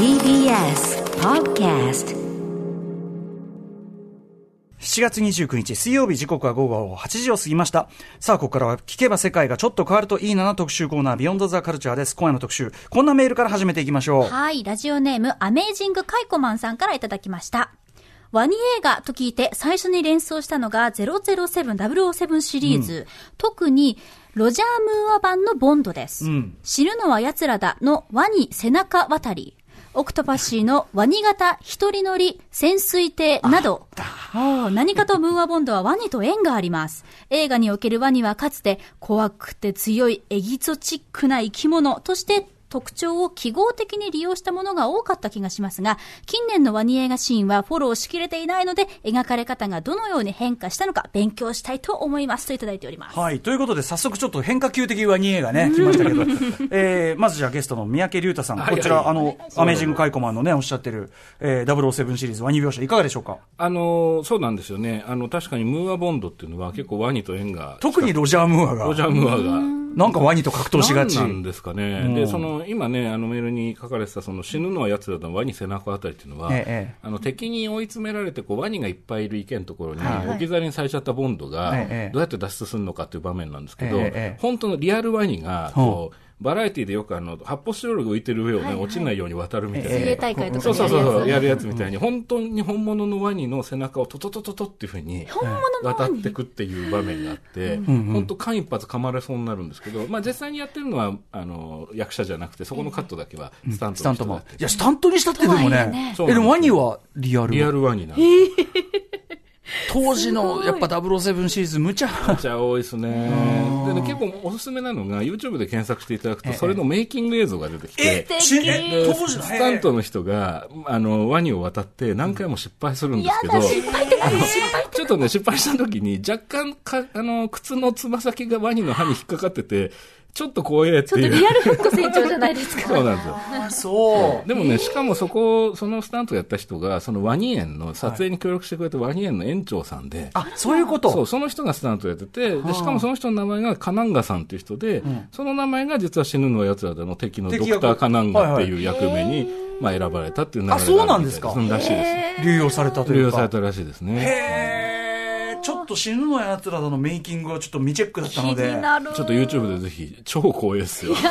TBS Podcast 7月29日水曜日時刻は午後8時を過ぎました。さあ、ここからは聞けば世界がちょっと変わるといいなな特集コーナービヨンドザカルチャーです。今夜の特集、こんなメールから始めていきましょう。はい、ラジオネーム、アメージングカイコマンさんからいただきました。ワニ映画と聞いて最初に連想したのが007、007シリーズ。特に、ロジャー・ムーア版のボンドです。ん死ぬのは奴らだのワニ背中渡り。オクトパッシーのワニ型一人乗り潜水艇など、何かとムーアボンドはワニと縁があります。映画におけるワニはかつて怖くて強いエキゾチックな生き物として特徴を記号的に利用したものが多かった気がしますが、近年のワニ映画シーンはフォローしきれていないので、描かれ方がどのように変化したのか勉強したいと思います。といただいております。はい。ということで、早速ちょっと変化球的ワニ映画ね、来ましたけど、えー、まずじゃあゲストの三宅隆太さん、こちら、あの、アメージングカイコマンのね、おっしゃってる、えー、007シリーズワニ描写、いかがでしょうか？あのそうなんですよね、あの確かにムーア・ボンドっていうのは、結構ワニと縁が、特にロジャー・ムーアが、ロジャー・ムーアが。なんかワニと格闘しがち。何なんですかね、うん。でその今ね、あのメールに書かれてた、その死ぬのはやつらだのワニ背中あたりっていうのは、ええあの敵に追い詰められてこう、ワニがいっぱいいる池のところにはい置き去りにされちゃったボンドが、ええどうやって脱出するのかっていう場面なんですけど、ええ本当のリアルワニがこう、バラエティでよくあの発泡スチロールが浮いてる上をね、落ちないように渡るみたいな。水泳大会とかそうそうそうそう、ややるやつみたいに、本当に本物のワニの背中をトトトトトっていうふうに渡ってくっていう場面があって、本当間一髪噛まれそうになるんですけど、まあ実際にやってるのは、あの、役者じゃなくて、そこのカットだけはスタントスタントマン。いや、スタントにしたってでもねね。え、でもワニはリアル？リアルワニなんです。当時の、やっぱ007シリーズ、無茶。めっちゃ多いですね。でね、結構おすすめなのが、YouTube で検索していただくと、それのメイキング映像が出てきて、当時のスタントの人が、あの、ワニを渡って何回も失敗するんですけど、失敗って何失敗ちょっとね、失敗した時に、若干か、あの、靴のつま先がワニの歯に引っかかってて、ちょっと怖えっていう。ちょっとリアルフック船長じゃないですか。そうなんですよ。あ、そう。でもね、しかもそこ、そのスタントやった人が、そのワニ園の撮影に協力してくれたワニ園の園長さんで、あ、そういうこと？そう、その人がスタントやってて、で、しかもその人の名前がカナンガさんっていう人で、その名前が実は死ぬのは奴らだの敵のドクターカナンガっていう役目に、まあ選ばれたっていう流れがあそうなんですかうんらしいです。流用されたというか。流用されたらしいですね。へーちょっと死ぬのやつらだのメイキングはちょっと未チェックだったので。気になる。ちょっと YouTube でぜひ、超光栄ですよ。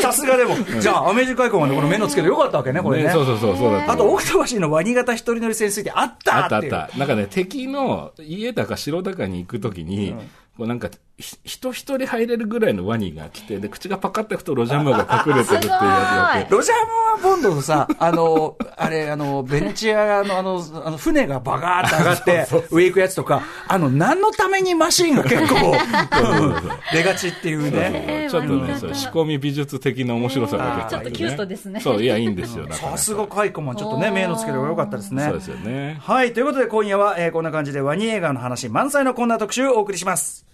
さすがでも。じゃあ、アメージ開口までこの目の付けでよかったわけね、これね。ねそうそうそう、そうだった。あと、オクトバシーのワニ型一人乗り潜水艇あったあったあった。なんかね、敵の家だか城だかに行くときに、こうなんか、ひ人一人入れるぐらいのワニが来て、で、口がパカって開くとロジャムが隠れてるっていうやつロジャームーアボンドのさ、あの、あれ、あの、ベネチアのあの、あの船がバガーって上がって、上行くやつとか、あの、何のためにマシンが結構、うん出がちっていうね。ちょっとね、そう仕込み美術的な面白さが出てちょっとキュートですねそう、いや、いいんですよ。さすがカイコマン、ちょっとね、目の付けが良かったですね。そうですよね。はい。ということで今夜は、えーこんな感じでワニ映画の話満載のこんな特集をお送りします。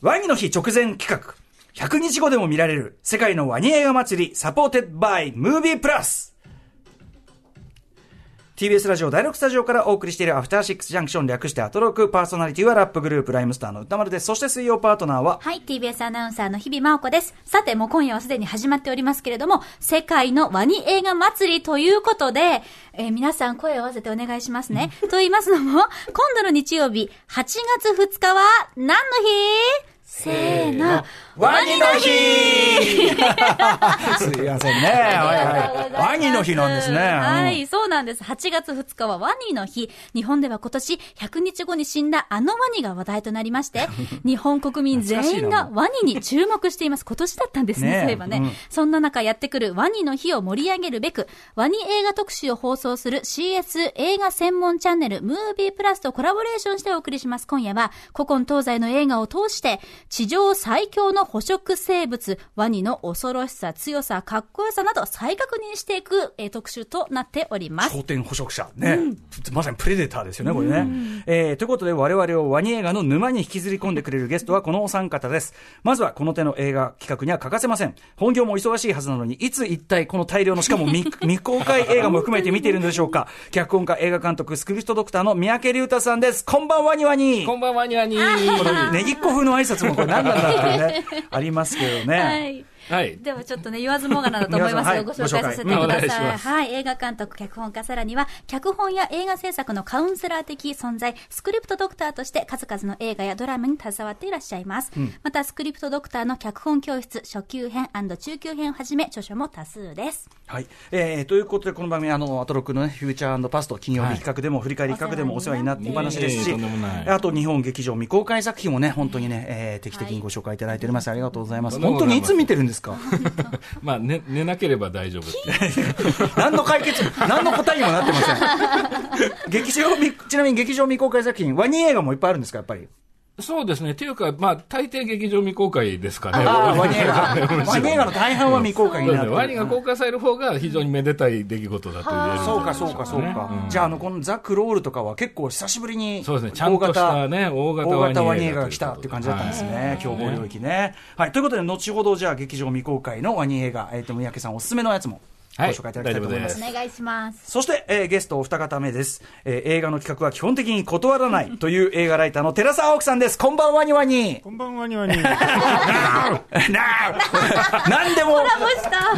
ワニの日直前企画。100日後でも見られる世界のワニ映画祭り supported by ムービープラス TBS ラジオ第6スタジオからお送りしているアフターシックスジャンクション略してアトロクパーソナリティはラップグループライムスターの宇多丸です。そして水曜パートナーははい、TBS アナウンサーの日比麻音子です。さて、もう今夜はすでに始まっておりますけれども、世界のワニ映画祭りということで、えー皆さん声を合わせてお願いしますね。と言いますのも、今度の日曜日、8月2日は何の日？せーの。ワニの日 すいませんね。はいはい。ワニの日なんですね。はい、そうなんです。8月2日はワニの日。日本では今年100日後に死んだあのワニが話題となりまして、日本国民全員がワニに注目しています。今年だったんですね、ねえそういえばね、うんそんな中やってくるワニの日を盛り上げるべく、ワニ映画特集を放送する CS 映画専門チャンネルムービープラスとコラボレーションしてお送りします。今夜は古今東西の映画を通して、地上最強の捕食生物、ワニの恐ろしさ、強さ、かっこよさなど再確認していく、えー特集となっております。頂点捕食者。ね、まさにプレデターですよね、これね。えーということで、我々をワニ映画の沼に引きずり込んでくれるゲストはこのお三方です。まずは、この手の映画企画には欠かせません。本業も忙しいはずなのに、いつ一体この大量の、しかも未 未公開映画も含めて見ているのでしょうか。脚本家、映画監督、スクリプトドクターの三宅龍太さんです。こんばんはにわに。こんばんはにゃにこのネギっ子風の挨拶もこれ何なんだっていうね、ありますけどね。はいはい。ではちょっとね、言わずもがなだと思いますはいが、ご紹介させてください。はい、映画監督、脚本家、さらには、脚本や映画制作のカウンセラー的存在、スクリプトドクターとして数々の映画やドラマに携わっていらっしゃいます。また、スクリプトドクターの脚本教室、初級編中級編をはじめ、著書も多数です。はい。えー、ということで、この番組、あの、アトロックのね、フューチャーパスト、金曜日企画でも、振り返り企画でもお世話になってい話ですし、あと、日本劇場未公開作品もね、本当にね、えー、定期的にご紹介いただいております。ありがとうございます。本当にいつ見てるんですか？まあ、寝、寝なければ大丈夫。何の解決、何の答えにもなってません。劇場、ちなみに劇場未公開作品、ワニ映画もいっぱいあるんですか、やっぱり？そうですね。っていうか、まあ、大抵劇場未公開ですかね。ああ、ワニ映画。ワニ映画の大半は未公開になってる。ワニが公開される方が非常にめでたい出来事だと言えるそうか、そうか、そうか。ねじゃあ、あの、このザ・クロールとかは結構久しぶりに、そうですねちゃんとしたね大型大型ワニ映画画が来たっていう感じだったんですはね。凶暴領域ね。はい。ということで、後ほど、じゃあ、劇場未公開のワニ映画、えっと、三宅さんおすすめのやつも、ごはい紹介いただきたいと思います。大お願いします。そして、えーゲストお二方目です、えー映画の企画は基本的に断らない という映画ライターの寺澤青木さんです。こんばんはにわに。こんばんはにわに。なあ 何でも、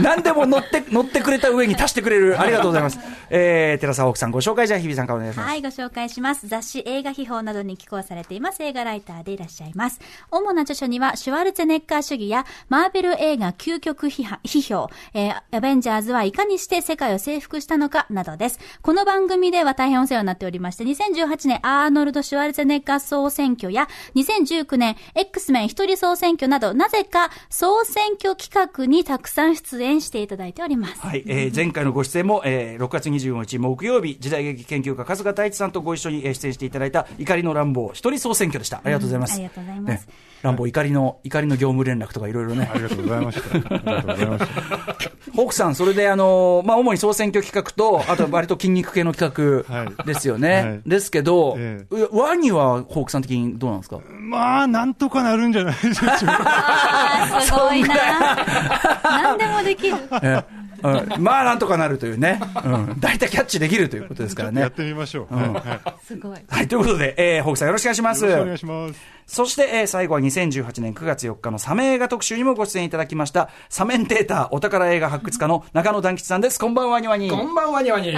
何でも乗って、乗ってくれた上に足してくれる。ありがとうございます。えー、寺澤青木さんご紹介じゃあ日比さんからお願いします。はい、ご紹介します。雑誌映画秘宝などに寄稿されています映画ライターでいらっしゃいます。主な著書には、シュワルツェネッカー主義や、マーベル映画究極批判批評、えー、アベンジャーズはいかにして世界を征服したのかなどです。この番組では大変お世話になっておりまして、2018年アーノルド・シュワルツェネッカー総選挙や、2019年 X メン一人総選挙など、なぜか総選挙企画にたくさん出演していただいております。はい、えー前回のご出演も、えー6月25日木曜日、時代劇研究家、春日太一さんとご一緒にえー出演していただいた、怒りの乱暴、一人総選挙でした。ありがとうございます。ありがとうございますね乱暴、怒りの、怒りの業務連絡とかいろいろねあ。りがとうございました。ありがとうございました。ホークさん、それで、あのーまあ、主に総選挙企画と、あと割と筋肉系の企画はいですよね。はいですけど、えワニはホークさん的にどうなんですか？まあ、なんとかなるんじゃないでしょうか。すごいな。何でもできる。えうんまあ、なんとかなるというね。うん。大体キャッチできるということですからねやっ。てみましょう。はいはいすごい。はい、ということで、えー、ホークさんよろしくお願いします。よろしくお願いします。そして、えー最後は2018年9月4日のサメ映画特集にもご出演いただきました、サメンテーターお宝映画発掘家の中野団吉さんです。こんばんはにわに。こんばんはにわに。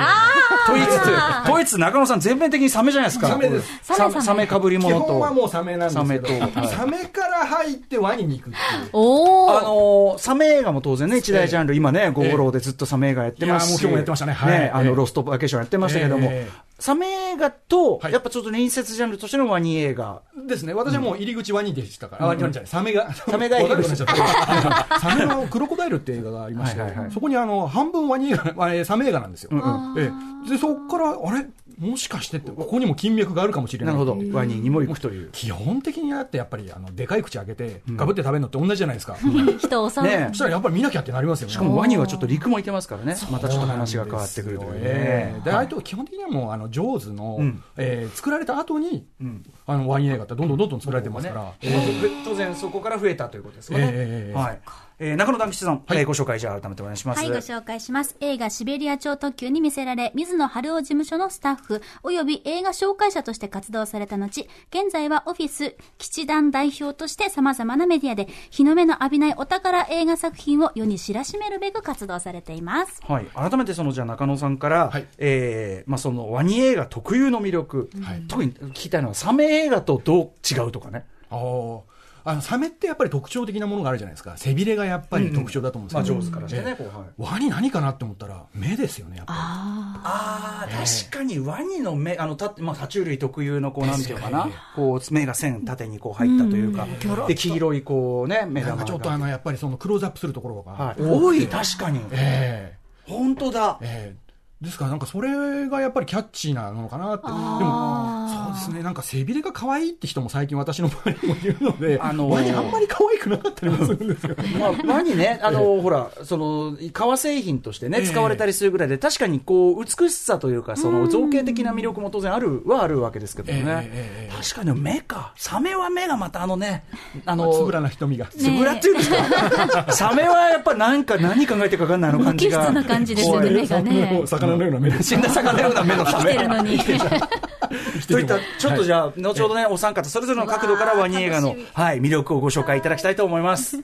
と言いつつ、と言いつつ中野さん全面的にサメじゃないですか。サメですさサメサメかぶり基物と。本はもうサメなんですけど、サメとはいサメから入ってワニに行くっていう。おー。あのーサメ映画も当然ね、一大ジャンル、今ね、ゴーローでずっとサメ映画やってますし、いやもう今日もやってましたねはいあの、ええロストバケーションやってましたけども、ええサメ映画と、はいやっぱちょっと隣接ジャンルとしてのワニ映画。ですね。私はもう入り口ワニでしたから。あ、ワニじゃない。サメが。サメが サメのクロコダイルって映画がありましてはいはいはい、そこにあの、半分ワニ映画、サメ映画なんですよ。で、そこから、あれ？もしかしてって、ここにも金脈があるかもしれな。ないるほど。ワニにも行くという。基本的にやってやっぱりあのでかい口開けてガブって食べるのって同じじゃないですか、人を襲う。ねそしたらやっぱり見なきゃってなりますよねしかもワニはちょっと陸もいてますからね。またちょっと話が変わってくるというね。で、あと基本的にはもう、あの、ジョーズの、んえー作られた後に、んあの、ワニ映画ってどんどんどんどん作られてますから、えー当然そこから増えたということですよね。ええはい。えー中野団吉さん、えーご紹介じゃあ改めてお願いします。はい、ご紹介します。映画シベリア超特急に見せられ、水野晴夫事務所のスタッフ、及び映画紹介者として活動された後、現在はオフィス、基地団代表として様々なメディアで、日の目の浴びないお宝映画作品を世に知らしめるべく活動されています。はい、改めてそのじゃあ中野さんから、はい。えーまあ、そのワニ映画特有の魅力、はい。特に聞きたいのはサメ映画とどう違うとかね、あーあの、サメってやっぱり特徴的なものがあるじゃないですか。背びれがやっぱり特徴だと思うんですけど、まあ、上手からしてね、こうはいワニ何かなって思ったら、目ですよね、やっぱあー。確かにワニの目、あのたまあ、爬虫類特有のこうなんていうのかな、こう目が線縦にこう入ったというか、で黄色いこうね目玉が。かちょっとあの、やっぱりそのクローズアップするところが。はい、多い確かに、え本当だ、えええですからなんかそれがやっぱりキャッチーなのかなって。でも、そうですね、なんか背びれが可愛いって人も最近私の周りにもいるので、あのーワニあんまり可愛くなかったりもするんですよ。まあ、ワニね、あの、ほら、その、革製品としてね、ええ使われたりするぐらいで、確かにこう、美しさというか、その、造形的な魅力も当然ある、はあるわけですけどね。ええええええ確かに目か。サメは目がまたあのね、あの、つぶらな瞳が。つぶらっていうんですか、サメはやっぱなんか何考えてるか分かんないあの感じが。無機質な感じですよね、目がね。魚のような目。死んだ魚のような目のサメ。来てるのに。といった、ちょっとじゃあ、後ほどね、お三方、それぞれの角度からワニ映画のはい、魅力をご紹介いただきたいと思います。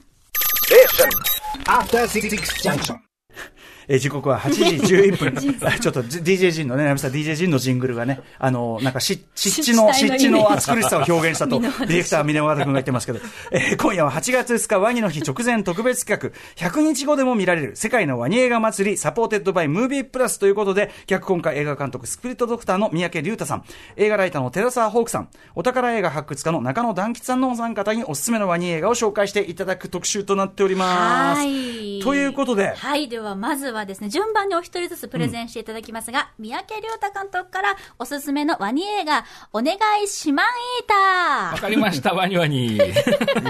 After Six Junction. えー時刻は8時11分。あちょっと DJ ジンのね、ナミさん DJ ジンのジングルがね、あの、なんかし、湿地の、湿地の暑苦しさを表現したと、ディレクター峰和田君が言ってますけど、えー今夜は8月2日ワニの日直前特別企画、100日後でも見られる世界のワニ映画祭り、 supported by ムービープラスということで、脚本家映画監督スクリプトドクターの三宅隆太さん、映画ライターのてらさわホークさん、お宝映画発掘家のナカノダンキチさんのお三方におすすめのワニ映画を紹介していただく特集となっております。はい。ということで、はい。では、まずはですね、順番にお一人ずつプレゼンしていただきますが、三宅隆太監督からおすすめのワニ映画、お願いしまんいたわかりました、ワニワニ。い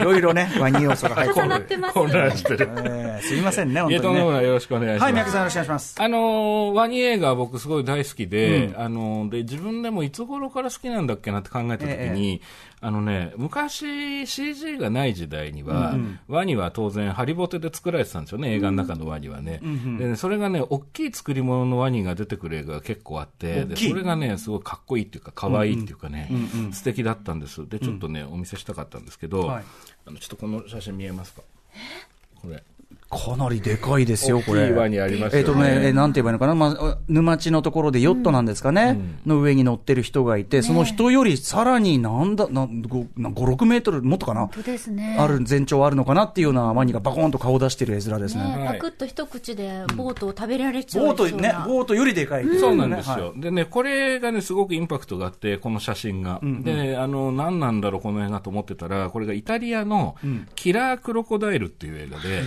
ろいろね、ワニ要素が入って重なってます混乱してる。えーすいませんね、本当にね。よろしくお願いします。はい、三宅さんよろしくお願いします。あのーワニ映画は僕すごい大好きで、あのーで、自分でもいつ頃から好きなんだっけなって考えたときに、あのね、昔 CG がない時代には、ワニは当然ハリボテで作られてたんですよね、映画の中のワニはね。でね、それがね、大きい作り物のワニが出てくる映画が結構あって、でそれがね、すごいかっこいいっていうか、可愛いっていうかね、素敵だったんです。で、ちょっとね、お見せしたかったんですけど、はい。あのちょっとこの写真見えますか？これ。かなりでかいですよ、これ。大きいワニありますよね。えっ、とね、えーなんて言えばいいのかな、まあ、沼地のところでヨットなんですかね、の上に乗ってる人がいて、その人よりさらになんだ、な5、な5 6メートルもっとかな？ね。ある、全長あるのかなっていうようなワニがバコーンと顔出してる絵面ですね。ね、はい。パクッと一口でボートを食べられちゃうボートね、ボートよりでかい、そうなんですよ、はい。でね、これがね、すごくインパクトがあって、この写真が。でね、あの、何なんだろう、この映画と思ってたら、これがイタリアのキラークロコダイルっていう映画で、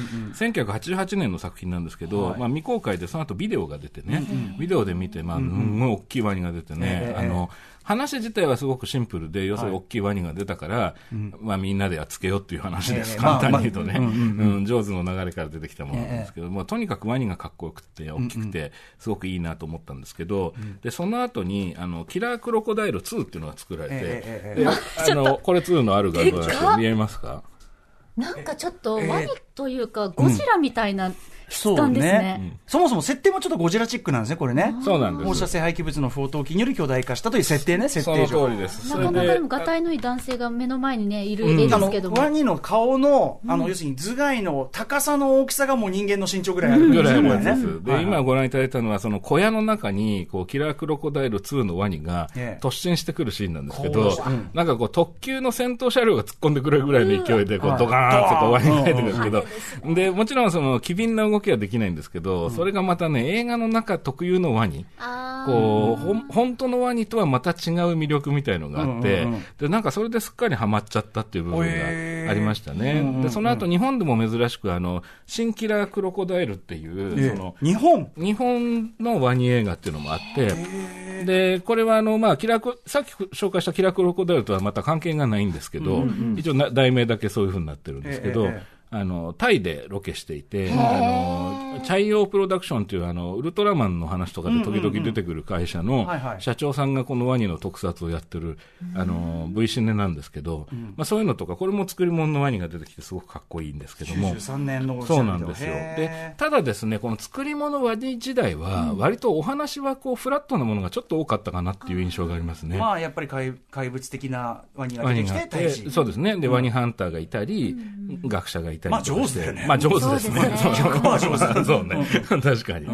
1988年の作品なんですけど、まあ未公開でその後ビデオが出てね、ビデオで見て、まあ、すんごい大きいワニが出てね、あの、話自体はすごくシンプルで、要するに大きいワニが出たから、まあみんなでやっつけようっていう話です。ええ簡単に言うとね。まあまあうん、上手の流れから出てきたものなんですけど、まあとにかくワニがかっこよくて、大きくて、すごくいいなと思ったんですけど、で、その後に、あの、キラークロコダイル2っていうのが作られて、ええええで、あの、これ2のある画像だと見えますか？なんかちょっとワニというか、ゴジラみたいな質感ですね。そもそも設定もちょっとゴジラチックなんですね、これね。そうなんです。放射性廃棄物の不法投棄により巨大化したという設定ね、設その定上。通りです。それなかなかででも、がたいのいい男性が目の前にね、いる絵ですけども。ワニの顔の、あの、要するに頭蓋の高さの大きさがもう人間の身長ぐらいあるん。ぐらいですね、これのです。で、はい今ご覧いただいたのは、その小屋の中に、こう、キラークロコダイル2のワニがええ。突進してくるシーンなんですけどなんかこう、特急の戦闘車両が突っ込んでくるぐらいの勢いで、こう、はい。ドカーンってこう、ワニが入ってくるんですけうんど、で、もちろんその、機敏な動きはできないんですけど、それがまたね、映画の中特有のワニ。こう、ほん本当のワニとはまた違う魅力みたいのがあって、うんうんうん。で、なんかそれですっかりハマっちゃったっていう部分がありましたね。うんうんうん。で、その後日本でも珍しく、あの、シンキラークロコダイルっていう、ええ。その、日本？日本のワニ映画っていうのもあって、で、これはあの、まあ、キラク、さっき紹介したキラクロコダイルとはまた関係がないんですけど、一応な題名だけそういうふうになってるんですけど、ええええあの、タイでロケしていて、あの、チャイヨープロダクションっていうあの、ウルトラマンの話とかで時々出てくる会社の社長さんがこのワニの特撮をやってる、あの、V シネなんですけど、まあそういうのとか、これも作り物のワニが出てきてすごくかっこいいんですけども、93年のそうなんですよ。へでー、ただですね、この作り物ワニ時代は、割とお話はこう、フラットなものがちょっと多かったかなっていう印象がありますね。まあ、やっぱり怪怪物的なワニがワ出てきて。そうですね。で、ワニハンターがいたり、学者がいたりとかして。まあ上手だよねまあ上手ですね。そうですねそう100%上手だ。そうね。確かに。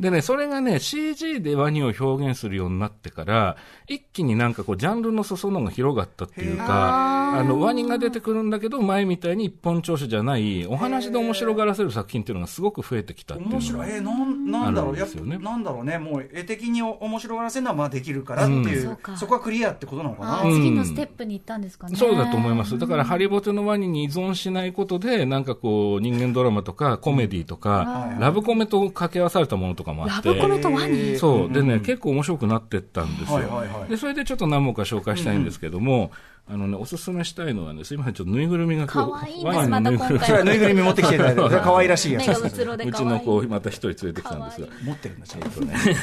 でね、それがね、CG でワニを表現するようになってから、一気になんかこう、ジャンルの裾野が広がったっていうか、あの、ワニが出てくるんだけど、前みたいに一本調子じゃない、お話で面白がらせる作品っていうのがすごく増えてきたっていう面白い。えー、なん、なんだろう、やっぱ、あるんですよねなんだろうね、もう絵的に面白がらせるのはまあできるからっていう、そうかそこはクリアってことなのかな。次のステップに行ったんですかね。そうだと思います。だから、ハリボテのワニに依存しないことで、なんかこう、人間ドラマとか、コメディとか、ラブコメと掛け合わされたものとかもあって。ラブコメとワニそう。でね、結構面白くなってったんですよ。はいはいはい。で、それでちょっと何本か紹介したいんですけども、あのね、おすすめしたいのはね、すいません、ちょっとぬいぐるみが今日、可愛いです。ワニのぬいぐるみ。また今回ぬいぐるみ持ってきていただ可愛らしいやつ。うちの子、また一人連れてきたんですが。持ってるんだ、ちゃんと。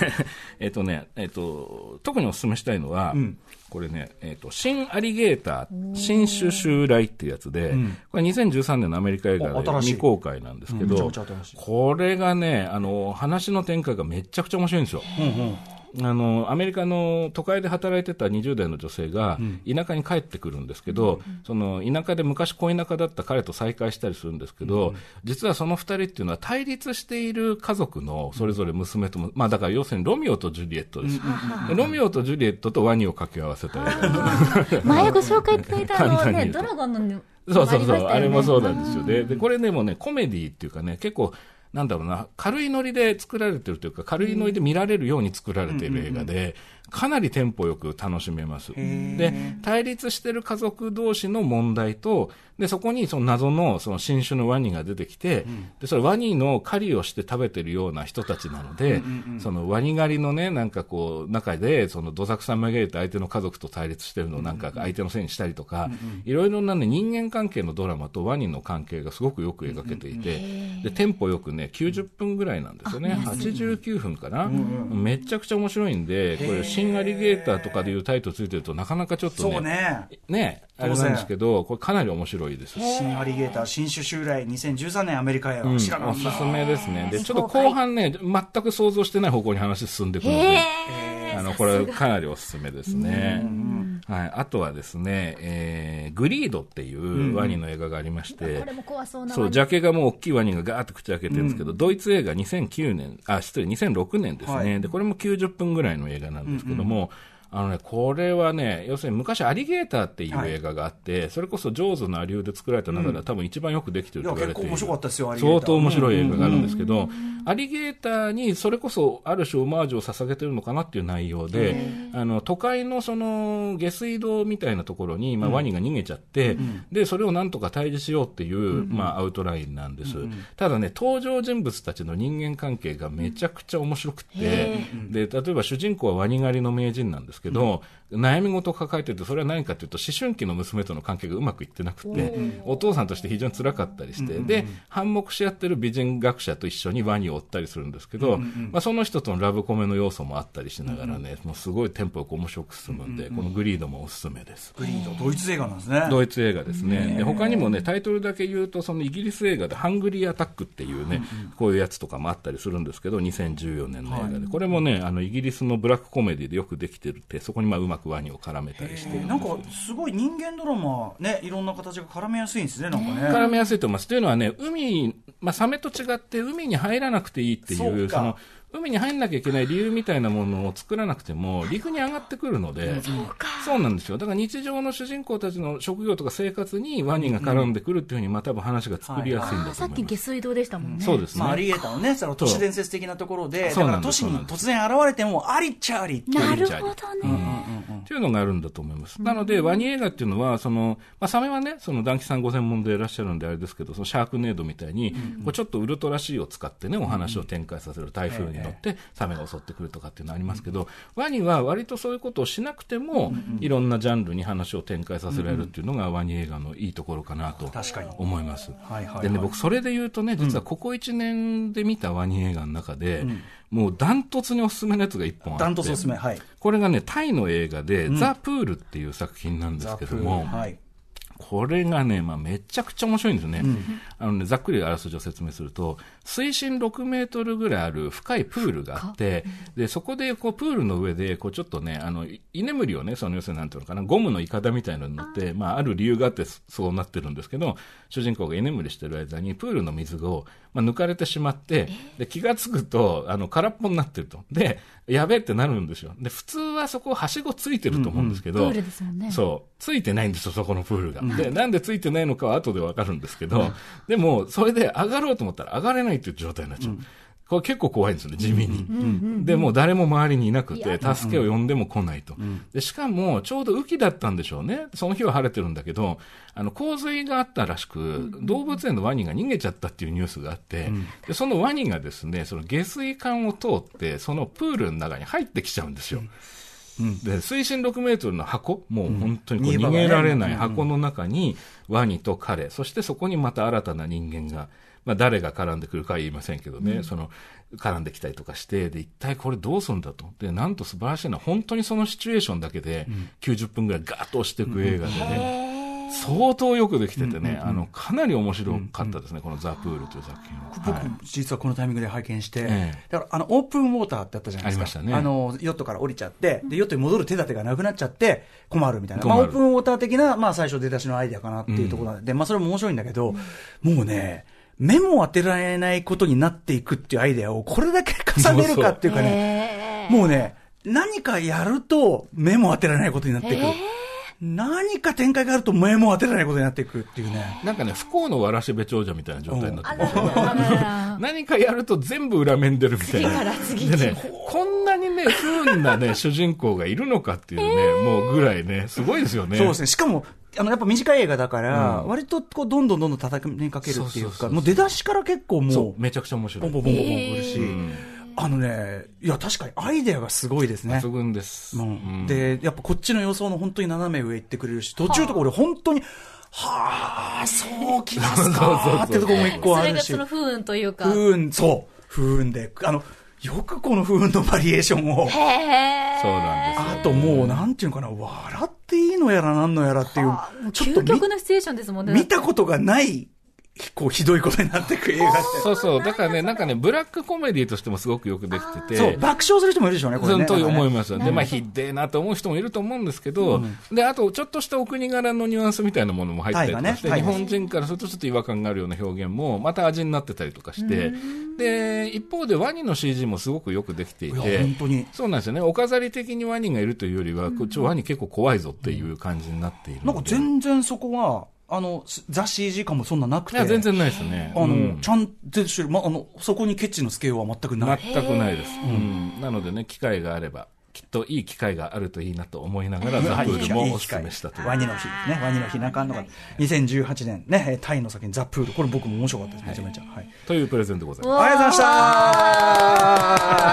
えっとね、えっと、特にお勧めしたいのは、これね、えっと、新アリゲーター、新種襲来っていうやつで、これ2013年のアメリカ映画で未公開なんですけどこれがね、あの、話の展開がめちゃくちゃ面白いんですよ。あの、アメリカの都会で働いてた20代の女性が、田舎に帰ってくるんですけど、その、田舎で昔恋仲だった彼と再会したりするんですけど、実はその二人っていうのは対立している家族のそれぞれ娘とも、まあだから要するにロミオとジュリエットです。でロミオとジュリエットとワニを掛け合わせた前ご紹介いただいたあのね、ドラゴンのね、そうそうそう、あれもそうだなんですよ。で、でこれでもね、コメディっていうかね、結構、なんだろうな、軽いノリで作られてるというか、軽いノリで見られるように作られている映画で、かなりテンポよく楽しめます。で、対立してる家族同士の問題と、で、そこにその謎のその新種のワニが出てきて、で、それワニの狩りをして食べてるような人たちなので、そのワニ狩りのね、なんかこう、中で、そのどさくさ紛れて相手の家族と対立してるのをなんか相手のせいにしたりとか、いろいろなね、人間関係のドラマとワニの関係がすごくよく描けていて、で、テンポよくね、90分ぐらいなんですよね。89分かな、めちゃくちゃ面白いんで、これ、新アリゲーターとかでいうタイトルついてるとなかなかちょっとね、そうね。ね、あれなんですけど、これかなり面白いです。新アリゲーター、新種襲来、2013年アメリカ映画。うん、おす知らなかったすめですね。で、ちょっと後半ね、全く想像してない方向に話進んでくるので、あの、これかなりおすすめですね。はい。あとはですね、えー、グリードっていうワニの映画がありまして、これも怖そうなそう、ジャケがもう大きいワニがガーッと口開けてるんですけど、ドイツ映画2009年、あ、失礼、2006年ですね、はい。で、これも90分ぐらいの映画なんですけども、あのね、これはね、要するに昔アリゲーターっていう映画があって、それこそジョーズのアリューで作られた中では多分一番よくできてると言われている。いや結構面白かったですよアリゲーター。相当面白い映画があるんですけど、アリゲーターにそれこそある種オマージュを捧げてるのかなっていう内容で、あの、都会のその下水道みたいなところに、まあ、ワニが逃げちゃって、で、それをなんとか退治しようっていう、まあ、アウトラインなんです。ただね、登場人物たちの人間関係がめちゃくちゃ面白くて、で、例えば主人公はワニ狩りの名人なんですけど、悩み事を抱えてて、それは何かというと、思春期の娘との関係がうまくいってなくて、お父さんとして非常に辛かったりして、で、反目し合ってる美人学者と一緒にワニを追ったりするんですけど、まあ、その人とのラブコメの要素もあったりしながらね、もうすごいテンポよく面白く進むんで、このグリードもおすすめです。グリード、ドイツ映画なんですね。ドイツ映画ですね。で、他にもね、タイトルだけ言うと、そのイギリス映画でハングリーアタックっていうね、こういうやつとかもあったりするんですけど、2014年の映画で。これもね、あの、イギリスのブラックコメディでよくできてるって、そこにまあうまくワニを絡めたりしてなんかすごい人間ドラマねいろんな形が絡めやすいんですねなんかね。絡めやすいと思います。というのはね、海、まあ、サメと違って海に入らなくていいっていう、その、海に入んなきゃいけない理由みたいなものを作らなくても、陸に上がってくるので、そうなんですよ。だから日常の主人公たちの職業とか生活にワニが絡んでくるっていうふうに、まあ多分話が作りやすいんだとさっ思います。き下水道でしたもんね。そうですまあ、アね。リゲーターのねその都市伝説的なところでだから都市に突然現れてもありっちゃありっていうなるほどね。っていうのがあるんだと思います。なので、ワニ映画っていうのは、その、まあ、サメはね、その、団吉さんご専門でいらっしゃるんであれですけど、そのシャークネードみたいに、こうちょっとウルトラ C を使ってね、お話を展開させる台風に乗って、サメが襲ってくるとかっていうのありますけど、ワニは割とそういうことをしなくても、いろんなジャンルに話を展開させられるっていうのが、ワニ映画のいいところかなと思います。でね、僕、それで言うとね、実はここ1年で見たワニ映画の中で、もうダントツにおすすめのやつが1本あって。ダントツおすすめはい。これがね、タイの映画で、ザ・プールっていう作品なんですけども、はい。これがね、まあ、めちゃくちゃ面白いんですよね。あのね、ざっくりあらすじを説明すると、水深6メートルぐらいある深いプールがあって、で、そこで、こう、プールの上で、こう、ちょっとね、あの、い居眠りをね、その、要するになんていうのかな、ゴムのイカダみたいなのに乗って、まあ、ある理由があって、そうなってるんですけど、主人公が居眠りしてる間に、プールの水を、まあ、抜かれてしまって、で、気がつくと、あの、空っぽになってると。で、やべえってなるんですよ。で、普通はそこ、はしごついてると思うんですけど、プールですもんね。そう。ついてないんですよ、そこのプールが。で、なんでついてないのかは後でわかるんですけど、でも、それで上がろうと思ったら上がれないっていう状態になっちゃう。これ結構怖いんですよね、地味に。で、もう誰も周りにいなくて、助けを呼んでも来ないと。で、しかも、ちょうど雨季だったんでしょうね。その日は晴れてるんだけど、あの、洪水があったらしく、動物園のワニが逃げちゃったっていうニュースがあって、でそのワニがですね、その下水管を通って、そのプールの中に入ってきちゃうんですよ。で水深6メートルの箱、もう本当に逃逃げられない箱の中に、ワニと彼、そしてそこにまた新たな人間が、まあ、誰が絡んでくるかは言いませんけどね、その絡んできたりとかして、で一体これどうするんだと、でなんと素晴らしいのは、本当にそのシチュエーションだけで90分ぐらいガーッと押していく映画でね。相当よくできててね、あの、かなり面白かったですね、このザ・プールという作品は。僕はい。実はこのタイミングで拝見して、ええ。だからあのオープンウォーターってあったじゃないですか、ありましたね。あのヨットから降りちゃって、でヨットに戻る手立てがなくなっちゃって、困るみたいな、まあ、オープンウォーター的な、まあ、最初、出だしのアイデアかなっていうところで、まあ、それも面白いんだけど、もうね、目も当てられないことになっていくっていうアイデアを、これだけ重ねるかっていうかね、もうね、何かやると目も当てられないことになっていく。何か展開があると目も当てられないことになっていくっていうね。なんかね、不幸のわらしべ長者みたいな状態になってますあららら何かやると全部裏面出るみたいな。次から次にでね、こんなにね、不運なね、主人公がいるのかっていうね、もうぐらいね、すごいですよね。そうですね。しかも、あの、やっぱ短い映画だから、うん割とこう、どんどんどんどん叩きかけるっていうか、もう出だしから結構もそう、めちゃくちゃ面白い。ボンボンボンボンボン来るし、うんあのね、いや、確かにアイデアがすごいですね抜。群です。ううんん、で、やっぱこっちの予想の本当に斜め上行ってくれるし、途中とか俺本当に、はあ、そうきますかってとこも一個あるしそれがその、不運というか。不運、そう、不運で、あの、よくこの不運のバリエーションを。そうなんですよあともう、なんていうのかな、笑っていいのやらなんのやらっていう、ちょっと究見極のシチュエーションですもんね。見たことがない、こう、ひどいことになっていく映画って。そうそう。だからね、なんかね、ブラックコメディとしてもすごくよくできてて。そう、爆笑する人もいるでしょうね、これね。と思いす。ます。で、まあ、ひでえなと思う人もいると思うんですけど、で、あと、ちょっとしたお国柄のニュアンスみたいなものも入ったりとかして、ねタイ本人からするとちょっと違和感があるような表現も、また味になってたりとかして、で、一方でワニの CG もすごくよくできていて本、当に。そうなんですよね。お飾り的にワニがいるというよりは、こっちワニ結構怖いぞっていう感じになっているなんか。全然そこは、あの、ザ・ CG 感もそんななくて。いや、全然ないですね。あの、うんちゃんとしてる、ま、あの、そこにケチのつけようは全くない。全くないです。うん。なのでね、機会があれば、きっといい機会があるといいなと思いながら、ザ・プールもお勧めしたという。ワニの日ですね。ワニの日なんかあんのが、2018年ね、えータイの先にザ・プール。これ僕も面白かったです。めちゃめちゃ。はい。というプレゼンでございます。ありがとうございました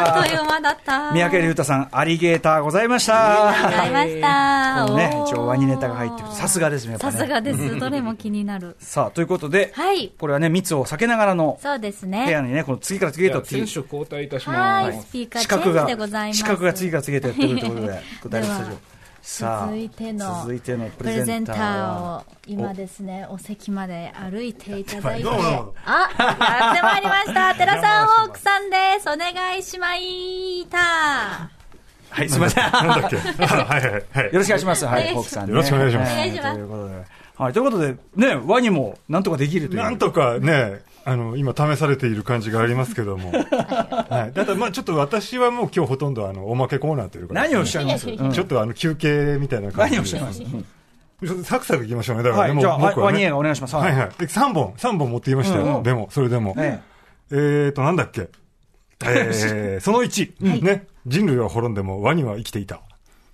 あっという間だった。三宅龍太さん、アリゲーターございました。ありがとうございました。このね、一応ワニネタが入ってる。さすがですね、やっぱさね。すがです。どれも気になる。さあ、ということで、はい。これはね、密を避けながらのそうです部屋ね。にね、この次から次へと選手交代いたしはい。ます。スピーカーチェンジでございます。四角が次から次へとやってくるということで、ダイレクトスタジオ。さあ、続いての続いてのププレゼンターを今ですね、お席まで歩いていただいて、あ、やってまいりました。寺さんホークさんです。お願いしまいた。はい、すみません。なんだっけ？あはいはいはい。よろしくお願いします。はい、ホークさんね。よろしくお願いしますはお願いしますということで。はい、ということで、ね、ワニもなんとかできるという。なんとかね、あの、今試されている感じがありますけども。はい。ただまあちょっと私はもう今日ほとんどあの、おまけコーナーというか、何をおっしゃいます？うんちょっとあの、休憩みたいな感じで。何をおっしゃいます？ちょっとサクサクいきましょうね。だからね、はい、じゃあ、もう僕はね。ワニ映画お願いします。はいはい。で3本、3本持ってきましたよ。うんうんでも、それでも。ええーと、なんだっけ？えー、その1、ね。人類は滅んでもワニは生きていた。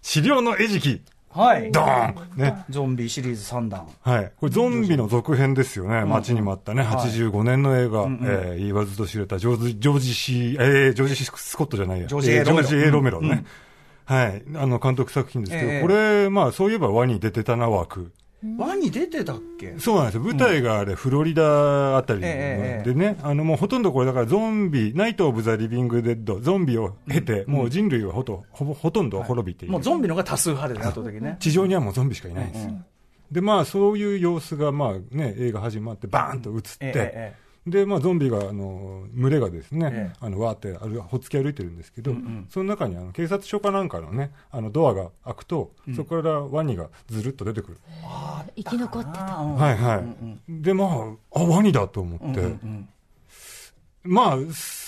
資料の餌食。はい。ドーンね。ゾンビシリーズ3弾。はい。これゾンビの続編ですよね。待ちに待ったね。はい85年の映画。えー言わずと知れたジョージ、ジョージシー、えー、ジョージシスコットじゃないや。ジョージ A ロメロえジョージ A ロメロね。うんはい。あの、監督作品ですけど、ええこれ、まあ、そういえばワニ出てたな枠。ワニ出てたっけ？そうなんですよ。舞台があれ、フロリダあたりええでね、あの、もうほとんどこれだからゾンビ、ナイト・オブ・ザ・リビング・デッド、ゾンビを経て、もう人類はほとほぼほとんど滅びている。もうゾンビの方が多数派でね、圧倒的にね。地上にはもうゾンビしかいないんですよ。で、まあ、そういう様子が、まあね、映画始まって、バーンと映って、えええで、まあ、ゾンビが、あの、群れがですね、ええ。あの、わーって、ある、ほっつき歩いてるんですけど、うんうん。その中に、あの、警察署かなんかのね、あの、ドアが開くと、そこからワニがずるっと出てくる。生き残ってた。はいはい。うん。で、まあ、あ、ワニだと思って、うんうんうん。まあ、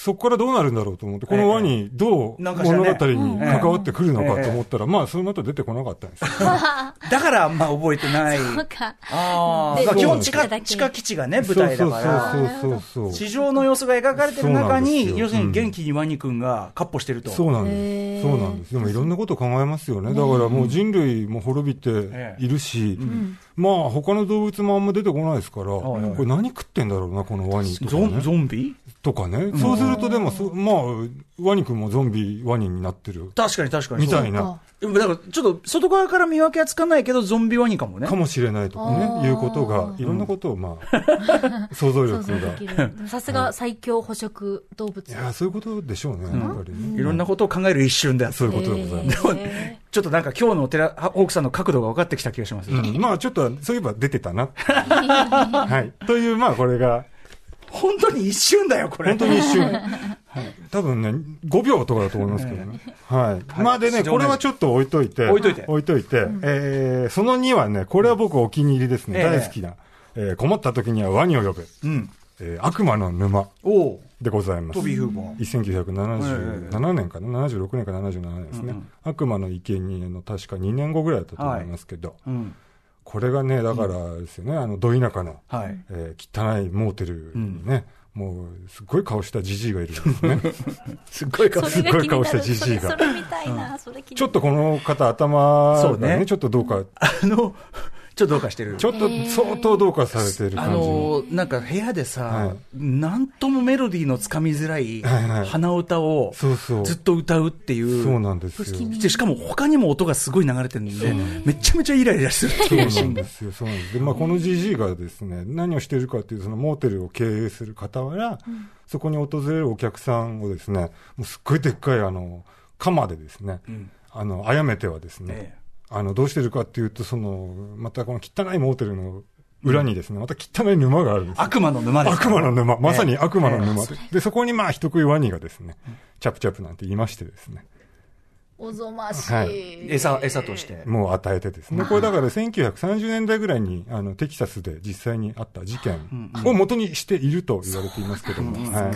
そこからどうなるんだろうと思って、このワニ、どう物語に関わってくるのかええと思ったら、まあ、その後出てこなかったんですよ。だからあんま覚えてない。そうか。基本地下、地下基地がね、舞台だから。そうそうそう。地上の様子が描かれてる中に、よ要するに元気にワニ君がカッポしてると。そうなんへです。ーそうなんです。でもいろんなことを考えますよね。だからもう人類も滅びているし、まあ他の動物もあんま出てこないですから、これ何食ってんだろうな、このワニとかゾンね。ゾンビ？とかね。そうするとでも、そまあ、ワニ君もゾンビワニになってる。確かに確かに。みたいそうな。でもだから、ちょっと外側から見分けはつかないけど、ゾンビワニかもね。かもしれないとかあね、ーいうことが、いろんなことをまあ、想像力が。きる。さすが最強捕食動物。いや、そういうことでしょうね、やっぱりね。いろんなことを考える一瞬である。そういうことでございます。でも、ちょっとなんか今日の寺、ホークさんの角度が分かってきた気がします。うん、まあちょっと、そういえば出てたな。はい。という、まあこれが、本当に一瞬だよ、これ。本当に一瞬。はい多分ね、5秒とかだと思いますけどね。はい。まあでね、これはちょっと置いといて。置いといて置いといて。えーその2はね、これは僕お気に入りですね。ええ大好きな。えー困った時にはワニを呼べ。うん。えー悪魔の沼でございます。トビー・フーバー。1977年かな、76年か77年ですね、悪魔の生贄の確か2年後ぐらいだったと思いますけど、うん。これがね、だからですよね、あの、ど田舎の、はい。えー汚いモーテルにね、もう、すっごい顔したじじいがいるんですね。すっごい顔すっごい顔したじじいが。それそれみたいな、それ気になる。ちょっとこの方、頭そうねがね、ちょっとどうか、あの、ちょっとどうかしてる。ちょっと相当どうかされているあ感じの。なんか部屋でさ、はいなんともメロディーのつかみづらい鼻歌をそうそう。ずっと歌うっていう。そうなんですよ。でしかも他にも音がすごい流れてるんで、めちゃめちゃイライラするってそういうシーンが。なんですよ、そうなんです。で、まあ、このじじいがですね、何をしているかっていう、そのモーテルを経営する傍ら、そこに訪れるお客さんをですね、もうすっごいでっかい、あの、鎌でですね、んあの、殺めてはですね、ええあの、どうしてるかっていうと、その、またこの汚いモーテルの裏にですね、また汚い沼があるんですよ。悪魔の沼ですか？悪ら魔の沼、まさに悪魔のええ。沼。で、そこにまあ、人食いワニがですね、チャプチャプなんて言いましてですね、おぞましはい。い。餌、餌として。もう与えてですね。これだから1930年代ぐらいに、あの、テキサスで実際にあった事件を元にしていると言われていますけども、はい。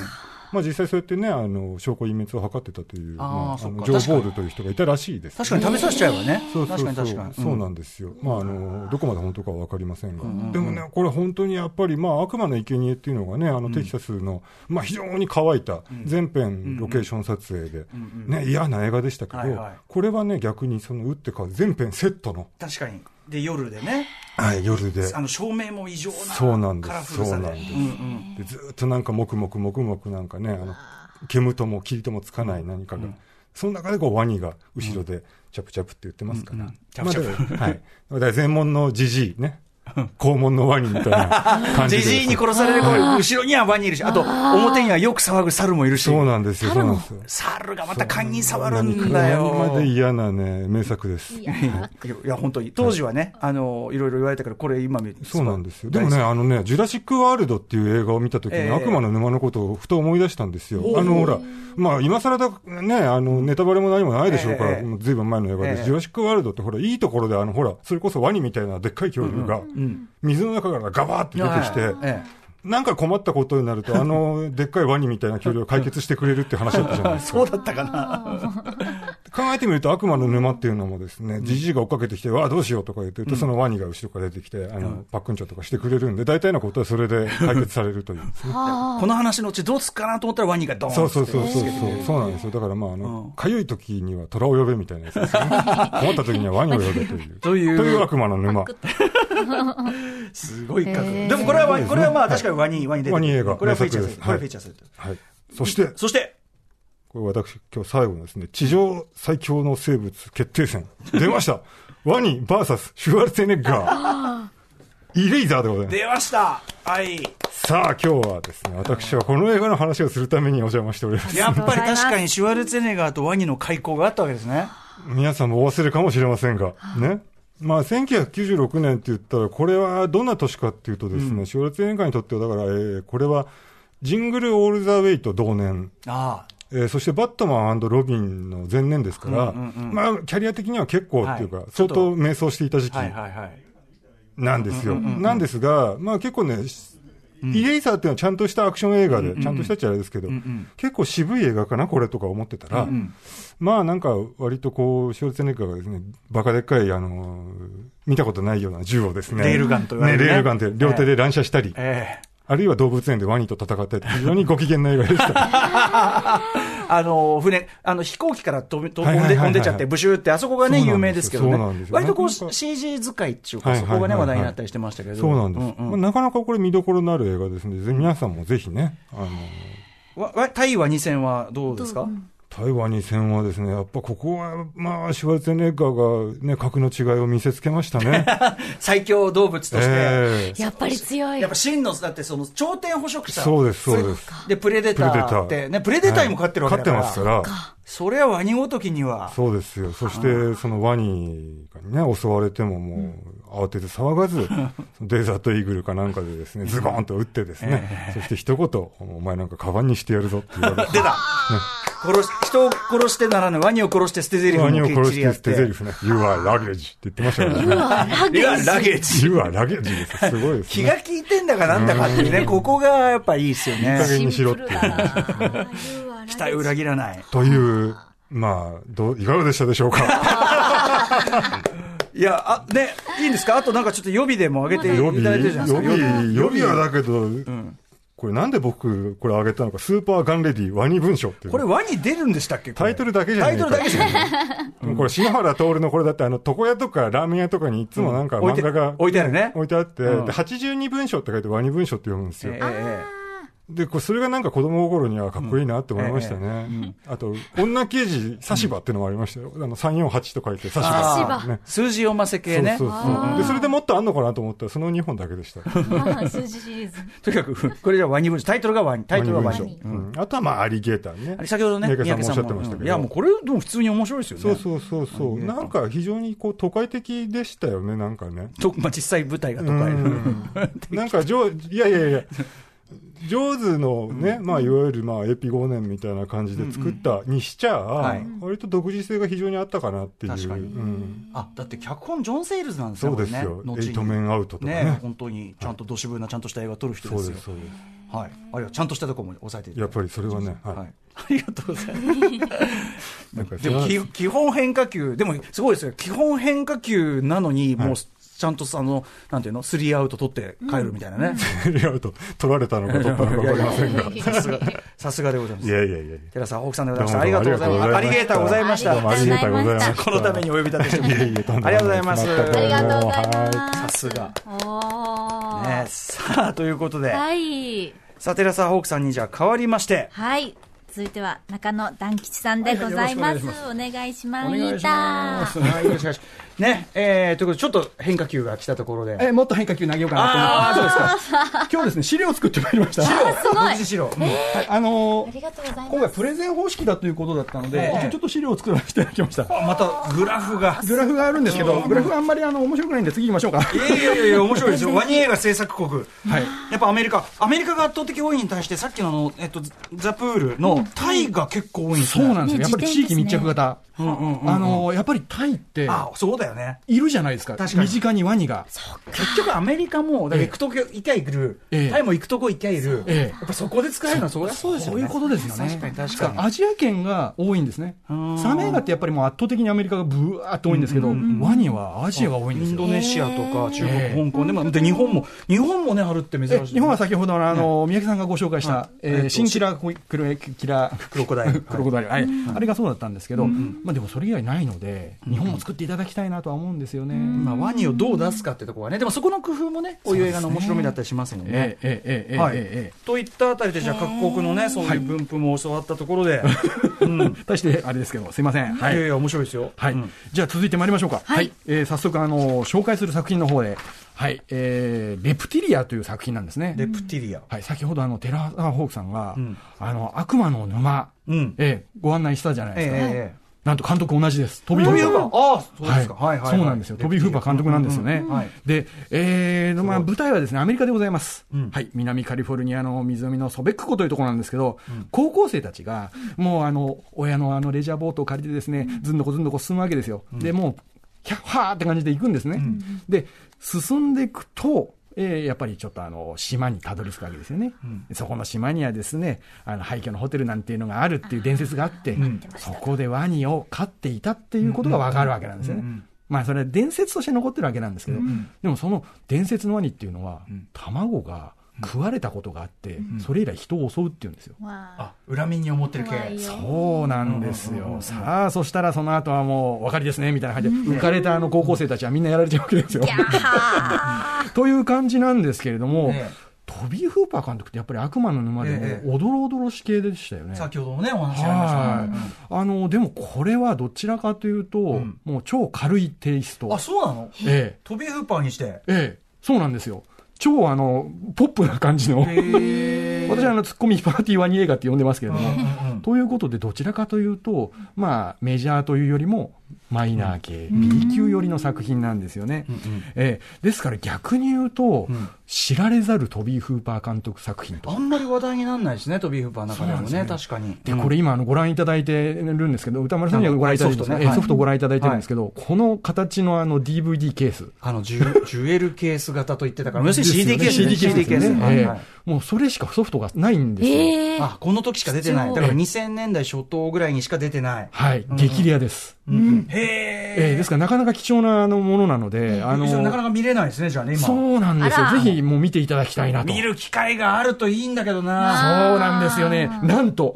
まあ実際そうやってね、あの、証拠隠滅を図ってたという、まあ、あの、ジョー・ボールという人がいたらしいです、確かに食べさせちゃえばね。そうそうそう。確かに確かに。そうなんですよ。まあ、あの、どこまで本当かはわかりませんが。でもね、これ本当にやっぱり、まあ、悪魔の生贄っていうのがね、あの、テキサスの、まあ、非常に乾いた、全編ロケーション撮影で、ね、嫌な映画でしたけどこれはね、逆にその、打って変わる全編セットの、確かに。で、夜でね、はい、夜で。あの、照明も異常なそうなんですカラフルさで。そうなんですうんうずーっとなんかもくもくもくもくなんかね、あの、煙とも霧ともつかない何かが。その中でこうワニが後ろでチャプチャプって言ってますから。チャプチャプまあはい。だから全門のジジイね。肛門のワニみたいな感じで。ジジイに殺される声、後ろにはワニいるし、あと、表にはよく騒ぐ猿もいるし。そうなんですよ、そうなんですよ。猿がまた勘に触るんだ何よ。まで嫌なね、名作です。いやいや、本当に。当時はね、あの、いろいろ言われたから、これ今見そうなんですよ。でもね、あのね、ジュラシック・ワールドっていう映画を見たときに、ええ悪魔の沼のことをふと思い出したんですよ。あの、ほら、まあ、今更だ、ね、あの、ネタバレも何もないでしょうから、ずいぶん前の映画で、ええジュラシック・ワールドってほら、いいところで、あの、ほら、それこそワニみたいなでっかい恐竜が、水の中からガバーって出てきて、えなんか困ったことになると、あの、でっかいワニみたいな恐竜を解決してくれるって話だったじゃないえですか。そうだったかな。考えてみると悪魔の沼っていうのもですね、じじいが追っかけてきて、わあ、どうしようとか言ってると、そのワニが後ろから出てきて、あの、パックンチョとかしてくれるんで、大体のことはそれで解決されるという。この話のうちどうすっかなと思ったらワニがドーンそうそうそうそうそう、そうなんですよ。だからまあ、あうんの、かゆい時には虎を呼べみたいなやつですね。困った時にはワニを呼べという。というという悪魔の沼。すごい角度。へーでもこれはワニ、これはまあはい確かにワニ、ワニ出てワニ映画これはフェイチャーする。これはフェイチャーする。はい。そして、そして、これ私、今日最後のですね、地上最強の生物決定戦。出ました ワニ VS シュワルツェネッガー。イレイザーでございます。出ましたはい。さあ、今日はですね、私はこの映画の話をするためにお邪魔しております。やっぱり確かにシュワルツェネガーとワニの開口があったわけですね。皆さんもお忘れかもしれませんが、ね。まあ、1996年って言ったら、これはどんな年かっていうとですね、シュワルツェネッガーにとっては、だから、えーこれは、ジングル・オール・ザ・ウェイと同年、あえーそしてバットマンロビンの前年ですから、うんうんうんまあ、キャリア的には結構っていうか、はい。相当迷走していた時期。なんですよ。なんですが、まあ結構ね、イレイサーっていうのはちゃんとしたアクション映画で、ちゃんとしたっちゃあれですけど、結構渋い映画かな、これとか思ってたら、まあなんか割とこう、ショルツェネッガーがですね、バカでっかい、あのー見たことないような銃をですね、レールガンと言われるね。レールガンで両手で乱射したり、ええ。あるいは動物園でワニと戦ったり、非常にご機嫌な映画でした。あの、船、あの、飛行機から飛び飛んで、飛んでっちゃって、ブシューって、あそこがね、有名ですすけどね。割とこう、CG 使いっていうか、そこがね、話題になったりしてましたけど。そうなんです。うんうん。まあなかなかこれ見どころのある映画ですので、ぜ皆さんもぜひね、あのー。わわ対話2戦はどうですか？台湾に戦はですね、やっぱここは、まあ、シュワルツェネッガーがね、格の違いを見せつけましたね。最強動物として。ええやっぱり強いやっぱ。真の、だってその頂点捕食者。そうです、そうです。で、プレデターって、ね、プレデターにも勝ってるわけだから。勝ってますから。それはワニごときには。そうですよ。そして、そのワニがね、襲われてももう、慌てて騒がず、デザートイーグルかなんかでですね、ズゴーンと撃ってですね、そして一言、お前なんかカバンにしてやるぞって言われて。出た、殺し人を殺してならぬ、ワニを殺して捨て台詞ワニを殺して捨てて。台詞ね。You are luggage って言ってましたからね。うわ、ラゲいやージ。ラゲージ。You are luggage です。すごいです気がね。利いてんだかなんだかっていうね、ここがやっぱいいですよいい加ね。減にしろっていう期待を裏切らない。という、まあ、どう、いかがでしたでしょうか？いや、あ、ね、いいんですか？あとなんかちょっと予備でも上げてい予備、ただいてるじゃない予ですか。備、予備はだけど、んこれなんで僕、これあげたのか、スーパーガンレディワニ文書っていう。これワニ出るんでしたっけ？タイトルだけじゃない。タイトルだけじゃない。これ、篠原徹のこれだって、あの、床屋とかラーメン屋とかにいつもなんかうん。置いて漫画が置いてあるね。置いてあって、うんで、82文章って書いてワニ文書って読むんですよ。えええで、これ、それがなんか子供心にはかっこいいなって思いましたね。あと、女刑事、サシバっていうのもありましたよ。あの、348と書いて、サシバっていうねえ。数字読ませ系ね。そうそうそう。で、それでもっとあんのかなと思ったら、その2本だけでした。あ数字シリーズ。とにかく、これじゃワニ文書。タイトルがワニ。タイトルがワニワうんあとはまあ、アリゲーターねあ。れ先ほどね、三宅さんもおっしゃって三ましたけどいや、もうこれ、でも普通に面白いですよね。そうそうそうそう。なんか非常にこう、都会的でしたよね、なんかね。とまあ、実際舞台が都会。うん なんか、いやいやいや、ジョーズのね、まあ、いわゆるまあ、エピ5年みたいな感じで作ったにしちゃあはい、割と独自性が非常にあったかなっていう。確かにうんあ、だって脚本ジョン・セイルズなんですよ、そうですよ。エイトメンアウトとかねね本当に、ちゃんとどしぶな、ちゃんとした映画を撮る人ですよそうです、。そうです。はい。あるいはちゃんとしたところも抑えてやっぱりそれはね、は。はいありがとうございます。でも基基本変化球、でもすごいですよ、基本変化球なのに、もうはいちゃんとあの、なんていうの、スリーアウト取って帰るみたいなね。スリーアウト取られたのか取ったのか分かりませんが。さすが、さすがでございます。いやいやいや。寺澤ホークさんでございました。ありがとうございます。アリゲーターございました。ありがとうございました。このためにお呼び立てしてありがとうございます。ありがとうございはまさすが。す。おー。ね、さあ、ということで、はい。さあ、寺澤ホークさんにじゃあ変わりまして、はい。続いては中野団吉さんでございます。お願いします。お願いします。ね、えー、ということで、ちょっと変化球が来たところで。え、もっと変化球投げようかなと思って。ああ、そうですか。今日ですね、資料を作ってまいりました。すごい独自。資料。うんはい、あのーありがとうございます。今回プレゼン方式だということだったので、ちょっと資料を作らせていただきました。また、グラフが。グラフがあるんですけど、グラフがあんまりあの面白くないんで次行きましょうか。いやいやいや 面白いですよ。ワニ映画制作国。はい。やっぱアメリカ、アメリカが圧倒的多いに対して、さっきのあの、えっと、ザ・プールのタイが結構多いんですね。そうなんですよ。ねやっぱり地域密着型。あのーやっぱりタイって、あ、そうだよね。いるじゃないですか。確かに身近にワニが。結局アメリカも、だから行くとこ行きゃいる、ええタイも行くとこ行きゃいる、ええやっぱそこで使えるのはそりゃそうですよね。そういうことですよね。確かに確かに。アジア圏が多いんですね。んサメ映画ってやっぱりもう圧倒的にアメリカがブワーっと多いんですけど、ワニはアジアが多いんですよインド。ネシアとか中国、ええ香港でも、で日本も、日本もね、あるって珍しい、え日本は先ほどのあの、三宅さんがご紹介した、えーえっと新キラークロキラークロコダイル。クロコダイル、はいあれがそうだったんですけど、まあでもそれ以外ないので、日本も作っていただきたいなとは思うんですよね。まあ、ワニをどう出すかってところはね、でもそこの工夫もね、こういう映画の面白みだったりしますもんね。ええええええはいええといったあたりで、じゃあ各国のね、そういう分布も教わったところで、うん。対してあれですけど、すいません。はいい。やいや、面白いですよ。はい、うんじゃあ続いてまいりましょうか。はいえー早速、あの、紹介する作品の方で、はい、えーレプティリアという作品なんですね。レプティリア。はい、先ほどあの、テラーホークさんが、うんあの、悪魔の沼、うん。えーご案内したじゃないですか。ええなんと監督同じです。トビー・フーパー。ああ、そうですか。ははいいはい。そうなんですよ。トビー・フーパー監督なんですよね。で、えーまあ、舞台はですね、アメリカでございます。うんはい。南カリフォルニアの湖のソベック湖というところなんですけど、高校生たちが、もうあの、親のあのレジャーボートを借りてですね、ずんどこずんどこ進むわけですよ。で、もう、キャッハーって感じで行くんですね。で、進んでいくと、えーやっぱりちょっとあの、島にたどり着くわけですよね。そこの島にはですね、あの、廃墟のホテルなんていうのがあるっていう伝説があって、そこでワニを飼っていたっていうことがわかるわけなんですよね。まあ、それは伝説として残ってるわけなんですけど、でもその伝説のワニっていうのは、卵が食われたことがあって、それ以来人を襲うっていうんですよ。わああ、恨みに思ってる系。そうなんですよ。さあ、そしたらその後はもう、お分かりですね、みたいな感じで、浮かれたあの高校生たちはみんなやられちゃうわけですよ。という感じなんですけれども、ええ、トビー・フーパー監督ってやっぱり悪魔の沼でええもおどろおどろし系でしたよね。先ほどもね、お話ありましたはいね。あの、でもこれはどちらかというと、んもう超軽いテイスト。あ、そうなの？えトビー・フーパーにして。え、ええ、そうなんですよ。超あの、ポップな感じの。へ私はあの、ツッコミパーティーワニ映画って呼んでますけれども。ということで、どちらかというと、まあ、メジャーというよりも、マイナー系、B 級寄りの作品なんですよね。ええですから逆に言うと、知られざるトビー・フーパー監督作品とあ。んまり話題にならないですね、トビー・フーパーの中でもね、確かに。で、これ今、あの、ご覧いただいてるんですけど、歌丸さんにはご覧いただいてるんですね。はいソフトねはいソフトご覧いただいてるんですけど、この形のあの DVD ケース。あの、ジュジュエルケース型と言ってたから、要するに CD ケースね。CD ケースね。ええはいはいもうそれしかソフトがないんですよ。ええあ、この時しか出てない。だから2000年代初頭ぐらいにしか出てない。はい、激レアです。へええですからなかなか貴重なあのものなので、あの、なかなか見れないですね、じゃあね、今。そうなんですよ。ぜひもう見ていただきたいなと。見る機会があるといいんだけどそうな。なんですよね。なんと。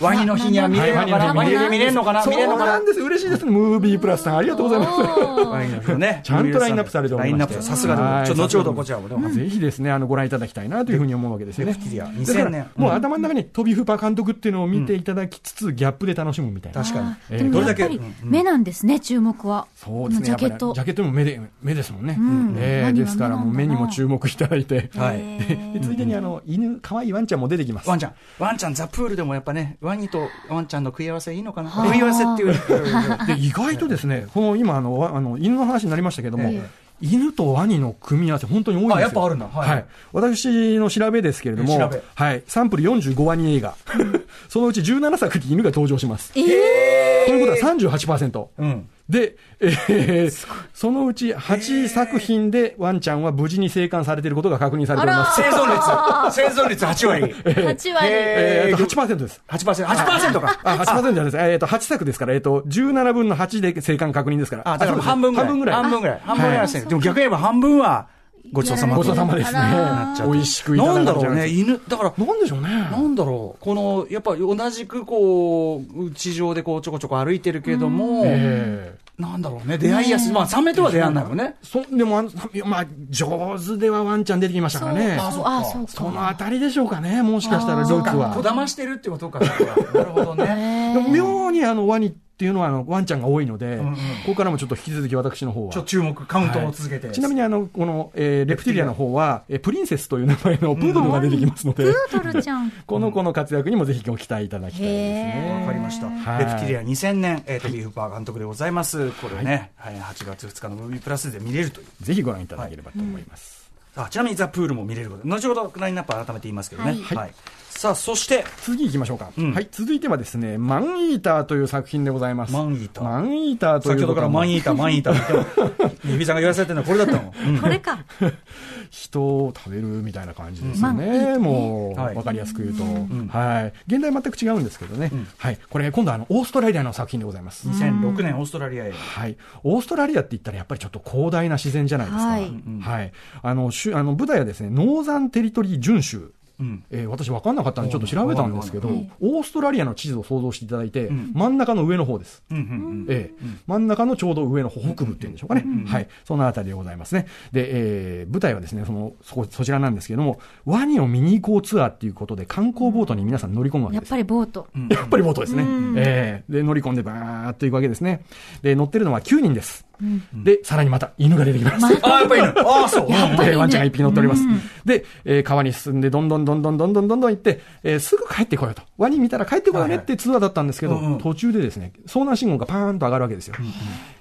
ワニの日には見れるのかな？はい見れる見れるのかな？そう見れるのかな？んなです。嬉しいですね。ムービープラスさん、ありがとうございます。ワニの日のね。ちゃんとラインナップされておりましてラインナップさすがではいちょっと後ほどこちらもね。ぜひですね、あの、ご覧いただきたいなというふうに思うわけですよね。だから2000年もう頭の中にトビー・フーパー監督っていうのを見ていただきつつ、ギャップで楽しむみたいな。確かに。どれだけやっぱり目なんですね、注目は。そうですね。ジャケットジャケットも目で、目ですもんね。んえですからもう目にも注目いただいて。はい。でついでにあの、犬、可愛いワンちゃんも出てきます。ワンちゃん。ワンちゃん、ザ・プールでもやっぱね、ワニとワンちゃんの食い合わせいいのかな？食い合わせっていう。で、意外とですね、この今あの、わあの、犬の話になりましたけども、え犬とワニの組み合わせ本当に多いんですよ。あやっぱあるんだは。はいい私の調べですけれども、はい。サンプル45ワニ映画。そのうち17作に犬が登場します。ええということは38%。うん。で、えーそのうち8作品でワンちゃんは無事に生還されていることが確認されております。生存率、生存率8割。8割。えーと、えー8%です。8%、8%か。あ、8%じゃないです。えっ、と、8作ですから、えっ、と、17分の8で生還確認ですから。あ、だから半分ぐらい。半分ぐらい。半分ぐらい。半分ぐらいですね。でも逆に言えば半分は、ごちそうさまごちそうさまですね。美味しくいただなんだろうね、犬、だから、なんでしょうね。なんだろう、この、やっぱ同じくこう、地上でこうちょこちょこ歩いてるけども、ええなんだろうね、出会いやすい。まあ、サメとは出会わないもんね。そでもまあ、上手ではワンちゃん出てきましたからね。そうあ、そうそか。のあたりでしょうかね、もしかしたらルーツは。こだましてるってことか、なるほどね。でも妙にあのワニっていうのはあのワンちゃんが多いので、んうんここからもちょっと引き続き私の方はちょっと。注目、カウントを続けて。ちなみにあの、この、えーレプティリアの方は、えープリンセスという名前のプードルが出てきますので、プードルちゃん。この子の活躍にもぜひご期待いただきたいですね。わかりました。はいレプティリア2000年、えー、トビー・フーパー監督でございます。これね、はい、8月2日のムービープラスで見れるという。ぜひご覧いただければと思います。あちなみにザ・プールも見れること。後ほどラインナップ改めて言いますけどね。はいはい。さあ、そして、次行きましょうか、うんはい。続いてはですね、マンイーターという作品でございます。マンイーターマンイーターという先ほどからマンイーーター、マンイーターって言っても、指さんが言わされてるのはこれだったの。うんこれか。人を食べるみたいな感じですよね。もう、はいわかりやすく言うと、んはい。現代全く違うんですけどね。はい。これ、今度はあの、オーストラリアの作品でございます。2006年オーストラリアへ。はい。オーストラリアって言ったらやっぱりちょっと広大な自然じゃないですか。はいはい。あの、しゅあの舞台はですね、ノーザンテリトリー準州。うん。えー私分かんなかったんでちょっと調べたんですけど、はいオーストラリアの地図を想像していただいて、ん真ん中の上の方です。うんうんええ真ん中のちょうど上の方、北部っていうんでしょうかね。はい。そのあたりでございますね。で、えー舞台はですね、その、そこ、そちらなんですけれども、ワニを見に行こうツアーっていうことで観光ボートに皆さん乗り込むわけです。やっぱりボート。やっぱりボートですね。ええで、乗り込んでバーっと行くわけですね。で、乗ってるのは9人です。で、さらにまた犬が出てきます。まあ あ、やっぱり犬。ああ、そう。やっぱりねえーワンちゃんが一匹乗っております。で、えー川に進んで、どんどんどんどんどんどんどんどん行って、えーすぐ帰ってこようと。ワニ見たら帰ってこようねってツアーだったんですけど、途中でですね、遭難信号がパーンと上がるわけですよ。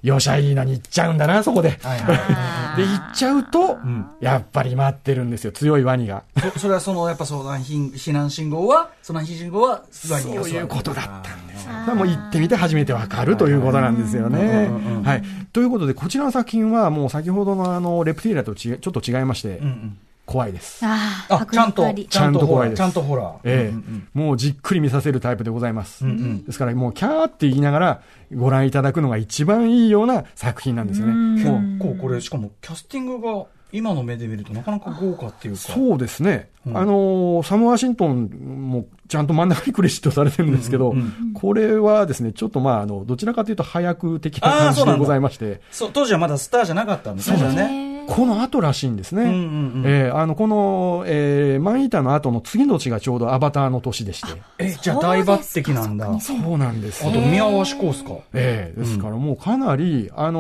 よっしゃ、いいなに行っちゃうんだな、そこで。で、行っちゃうと、やっぱり待ってるんですよ、強いワニが。い。そそれはその、やっぱ相談避避難信号は、遭難信号は、ワニがそういうことだったんです。もう行ってみて初めてわかるということなんですよね。はい。ということで、こちらの作品はもう先ほどのあの、レプティリアとちちょっと違いまして、うんうん。怖いです。ああ、あ、ちゃんと、ちゃんと怖いですちゃんとホラー。ええもうじっくり見させるタイプでございます。ですからもうキャーって言いながらご覧いただくのが一番いいような作品なんですよね。もう結構これ、しかもキャスティングが、今の目で見るとなかなか豪華っていうか。そうですね。うんあのーサム・ワシントンもちゃんと真ん中にクレジットされてるんですけど、うんうんこれはですね、ちょっとまあ、あの、どちらかというと早く的な感じでございまして、そう、当時はまだスターじゃなかったんですね、じゃあね。この後らしいんですね。うんうんうんえーあの、この、えーマンイーターの後の次の年がちょうどアバターの年でして。え、じゃあ大抜擢なんだ。あそうなんですと、宮川志向っすか。ええですからもうかなり、あの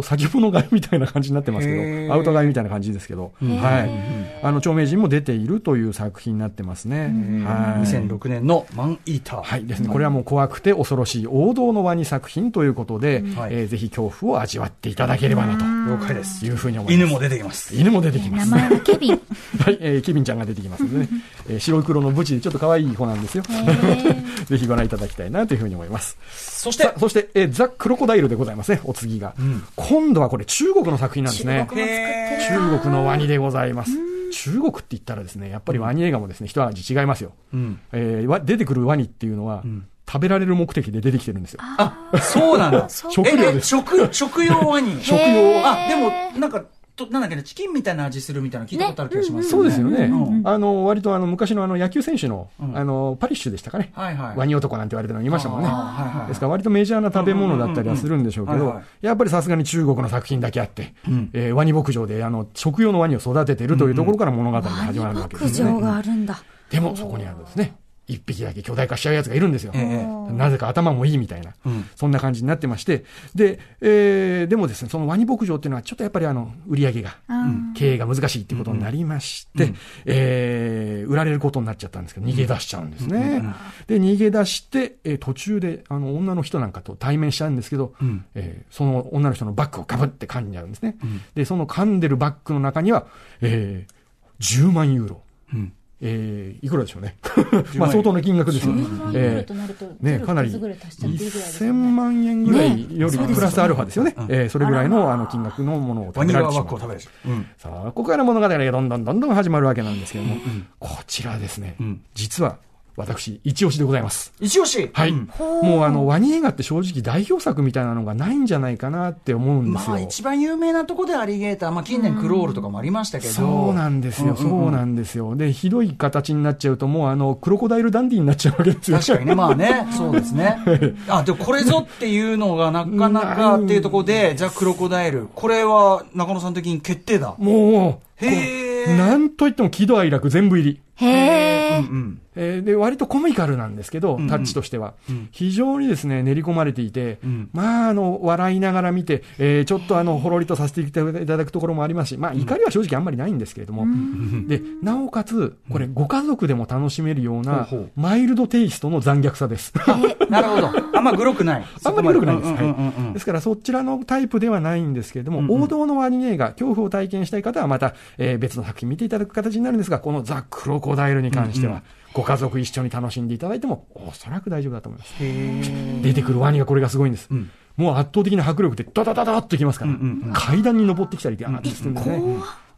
ー先物買いみたいな感じになってますへけーど、アウト買いみたいな感じですけど、はい。あの、著名人も出ているという作品になってますね。はい。2006年のマンイーター。はいですね。これはもう怖くて恐ろしい王道のワニ作品ということで、はいえーぜひ恐怖を味わっていただければな了解ですと。いうふうに思います。犬も出てきます。犬も出てきます。名前はケビン。はい、えーケビンちゃんが出てきますのでね、えー白黒のブチでちょっと可愛い子なんですよ。ぜひご覧いただきたいなというふうに思います。そしてさ、そして、えーザ・クロコダイルでございますね、お次が。今度はこれ中国の作品なんですね。へ中国のワニでございます。中国って言ったらですね、やっぱりワニ映画もですね、一味違いますよ。んえーわ出てくるワニっていうのは、食べられる目的で出てきてるんですよ。あ、そうなんだ。食料です。え食、食用ワニ。食用あ、でも、なんか、となんだっけね、チキンみたいな味するみたいなの聞いたことある気がします、そうですよね。うんあの、割とあの、昔のあの、野球選手の、あの、パリッシュでしたかね。はいはい。ワニ男なんて言われてるのいましたもんね。はいはいですから割とメジャーな食べ物だったりはするんでしょうけどやっぱりさすがに中国の作品だけあって、えーワニ牧場であの食用のワニを育てているというところから物語が始まるわけで牧すね。場があるんだ。でもそこにあるんですね。一匹だけ巨大化しちゃうやつがいるんですよ。えなぜか頭もいいみたいな、そんな感じになってまして、で、えーでもですね、そのワニ牧場っていうのはちょっとやっぱりあの、売り上げが、経営が難しいっていうことになりまして、えー売られることになっちゃったんですけど、逃げ出しちゃうんですね。で、逃げ出して、えー途中で、あの、女の人なんかと対面しちゃうんですけど、えーその女の人のバッグをかぶって噛んじゃうんですね。で、その噛んでるバッグの中には、えー10万ユーロ。えーいくらでしょうね。まあ相当の金額ですよ。えー。ね、かなり1000万円ぐらいよりプラスアルファですよね。えーそれぐらいのあの金額のものを食べられてしまう。う。ん。さあ、ここから物語がどんどんどんどん始まるわけなんですけども、こちらですね、実は私、一押しでございます。一押し？はい。うんもうあの、ワニ映画って正直代表作みたいなのがないんじゃないかなって思うんですよ。まあ一番有名なとこでアリゲーター、まあ近年クロールとかもありましたけど。そうなんですよ、そうなんですよ。で、ひどい形になっちゃうと、もうあの、クロコダイルダンディになっちゃうわけですよ。確かにね、まあね、そうですね。あ、でもこれぞっていうのがなかなかっていうところで、ザ・クロコダイル。これは中野さん的に決定だ。もう、へーこうなんといっても喜怒哀楽全部入り。へえ。うん。えーで、割とコミカルなんですけど、タッチとしては。非常にですね、練り込まれていて、まあ、あの、笑いながら見て、えーちょっとあの、ほろりとさせていただくところもありますし、まあ、怒りは正直あんまりないんですけれども、で、なおかつ、これ、ご家族でも楽しめるようなマイルドテイストの残虐さです。なるほど。あんまグロくない。あんまり悪くないです。うんうんうんうん。はい。ですから、そちらのタイプではないんですけれども、王道のワニ映画、恐怖を体験したい方はまた、えー別の作品見ていただく形になるんですが、このザ・クロコダイルに関しては、ご家族一緒に楽しんでいただいても、おそらく大丈夫だと思います。出てくるワニがこれがすごいんです。もう圧倒的な迫力で、ダダダダッといきますから、階段に登ってきたり、ガーッとするんですね。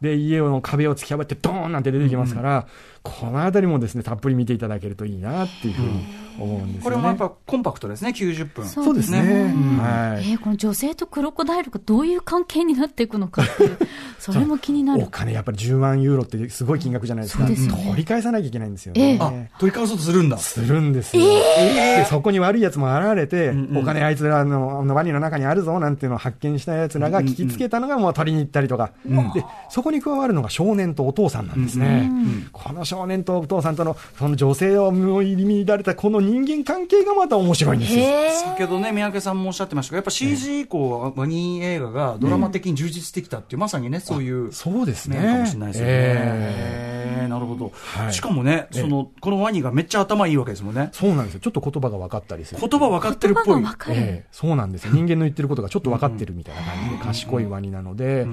で、家の壁を突き破って、ドーンなんて出てきますから、このあたりもですね、たっぷり見ていただけるといいなっていうふうに思うんですよね。これもやっぱコンパクトですね、90分。そそうですね。はい。えーこの女性とクロコダイルがどういう関係になっていくのかっていう、それも気になる。お金やっぱり10万ユーロってすごい金額じゃないですか。そうですよね取り返さなきゃいけないんですよええね。あ、取り返そうとするんだ。するんですよ。で、そこに悪い奴も現れて、お金あいつらのあのワニの中にあるぞなんていうのを発見した奴らが聞きつけたのがもう取りに行ったりとか。で、そこに加わるのが少年とお父さんなんですね。この少年とお父さんとの、その女性を入り乱れたこの人間関係がまた面白いんですよ。先ほどね、三宅さんもおっしゃってましたけど、やっぱ CG 以降、ワニ映画がドラマ的に充実してきたっていう、まさにね、そういうそうですね。面かもしれないですよね。なるほど。はいしかもね、その、このワニがめっちゃ頭いいわけですもんね。そうなんですよ。ちょっと言葉が分かったりする。言葉分かってるっぽい。言葉が分かる。ええそうなんですよ。人間の言ってることがちょっと分かってるみたいな感じで、賢いワニなので、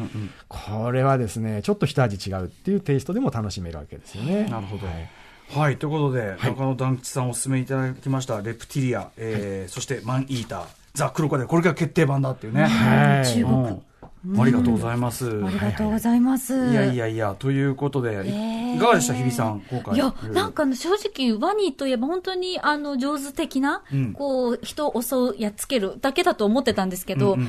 これはですね、ちょっと一味違うっていうテイストでも楽しめるわけですよね。なるほどはいはい、ということで、中野団吉さんお勧めいただきました、レプティリア、えーそしてマンイーター、ザ・クロコダイル、これが決定版だっていうね。はい中国。うんありがとうございます。ありがとうございます。いやいやいや、ということで、いいかがでした、日比さん、今回。いやなんかね正直、ワニといえば本当に、あの、上手的な、うんこう、人を襲う、やっつけるだけだと思ってたんですけど、こんな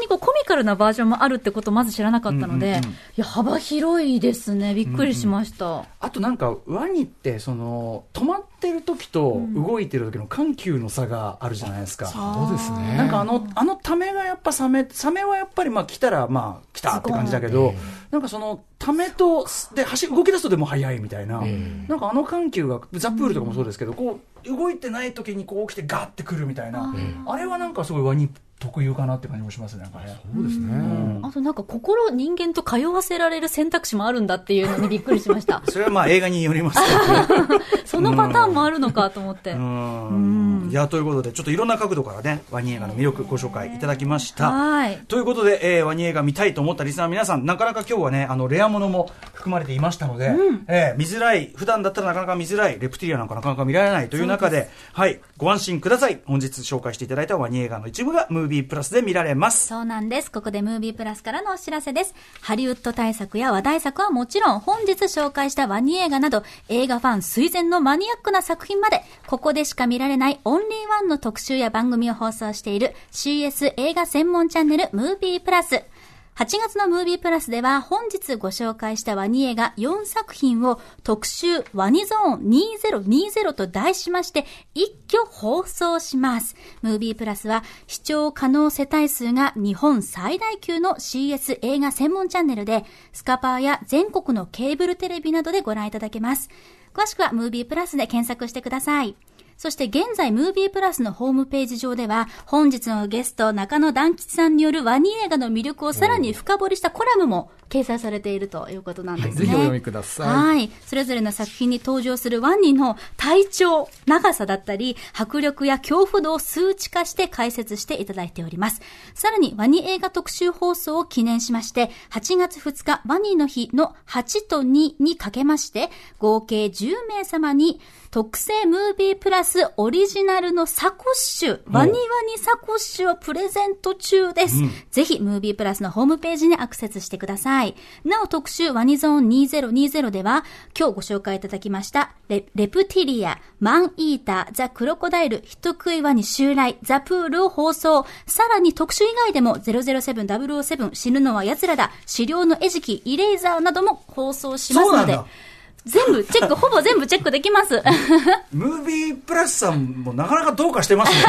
にこう、コミカルなバージョンもあるってことをまず知らなかったので、いや、幅広いですね。びっくりしました。あとなんか、ワニって、その、止まってる時と動いてる時の緩急の差があるじゃないですか。そうですね。なんかあの、あのためがやっぱサメ、サメはやっぱりまあ危来たら、まあ、来たって感じだけど、なんかその、ためと、で、走、動き出すとでも速いみたいな、なんかあの緩急が、ザ・プールとかもそうですけど、こう、動いてない時にこう起きてガーってくるみたいな、あれはなんかすごいワニ特有かなって感じもしますね、なんかね。そうですね。あとなんか心人間と通わせられる選択肢もあるんだっていうのにびっくりしました。それはまあ映画によりますけどね。そのパターンもあるのかと思って。うんいや、ということで、ちょっといろんな角度からね、ワニ映画の魅力ご紹介いただきました。はい。ということで、えーワニ映画見たいと思ったリスナーの皆さん、なかなか今日はね、あの、レアものも含まれていましたので、えー見づらい、普段だったらなかなか見づらい、レプティリアなんかなかなか見られないという中で、はい、ご安心ください。本日紹介していただいたワニ映画の一部が、ムーービープラスで見られます。そうなんです。ここでムービープラスからのお知らせです。ハリウッド大作や話題作はもちろん、本日紹介したワニ映画など、映画ファン垂薦のマニアックな作品まで、ここでしか見られないオンリーワンの特集や番組を放送している CS 映画専門チャンネルムービープラス。8月のムービープラスでは本日ご紹介したワニ映画4作品を特集ワニゾーン2020と題しまして一挙放送します。ムービープラスは視聴可能世帯数が日本最大級の CS 映画専門チャンネルでスカパーや全国のケーブルテレビなどでご覧いただけます。詳しくはムービープラスで検索してください。そして現在、ムービープラスのホームページ上では、本日のゲスト、中野団吉さんによるワニ映画の魅力をさらに深掘りしたコラムも掲載されているということなんですね。ぜひお読みください。はい。それぞれの作品に登場するワニの体長、長さだったり、迫力や恐怖度を数値化して解説していただいております。さらに、ワニ映画特集放送を記念しまして、8月2日、ワニの日の8と2にかけまして、合計10名様に、特製ムービープラスオリジナルのサコッシュ、ワニワニサコッシュをプレゼント中です。ぜひ、ムービープラスのホームページにアクセスしてください。なお、特集ワニゾーン2020では、今日ご紹介いただきました、レレプティリア、マンイーター、ザ・クロコダイル、人食いワニ襲来、ザ・プールを放送。さらに特集以外でも、007、007、死ぬのは奴らだ、資料の餌食、イレイザーなども放送しますので、全部チェック、ほぼ全部チェックできます。ムービープラスさんもなかなかどうかしてますね。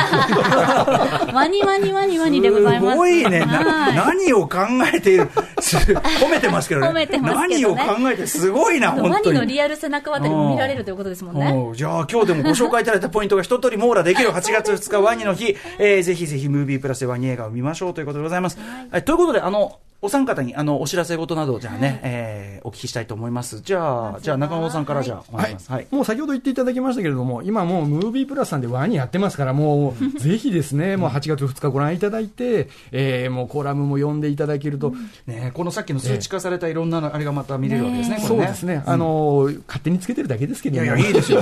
ワニワニワニワニでございます。すごいね。何を考えている。す褒めてますけどね。褒めてますけどね何を考えて、すごいな、本当に。ワニのリアル背中渡りも見られるということですもんね。じゃあ今日でもご紹介いただいたポイントが一通り網羅できる8月2日ワニの日、えーぜひぜひムービープラスでワニ映画を見ましょうということでございます。はい、ということで、あの、お三方にあのお知らせ事などじゃあね、えーお聞きしたいと思います。じゃあ、じゃあ中野さんからじゃあお願いします。はい。もう先ほど言っていただきましたけれども、今もうムービープラスさんでワニやってますから、もうぜひですね、もう8月2日ご覧いただいて、えーもうコラムも読んでいただけると、ねこのさっきの数値化されたいろんなのあれがまた見れるわけですね、ね。そうですね、あのー勝手につけてるだけですけども、いやいや、いいですよ。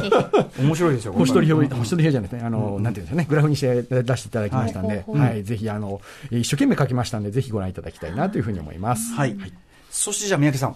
面白いですよ。星取り表、うん星取り表じゃないですね、あの、なんていうんですかね、グラフにして出していただきましたんで、はい、ぜひ、あの、一生懸命書きましたんで、ぜひご覧いただきたいなというふうに思います。はい。そしてじゃあ三宅さん。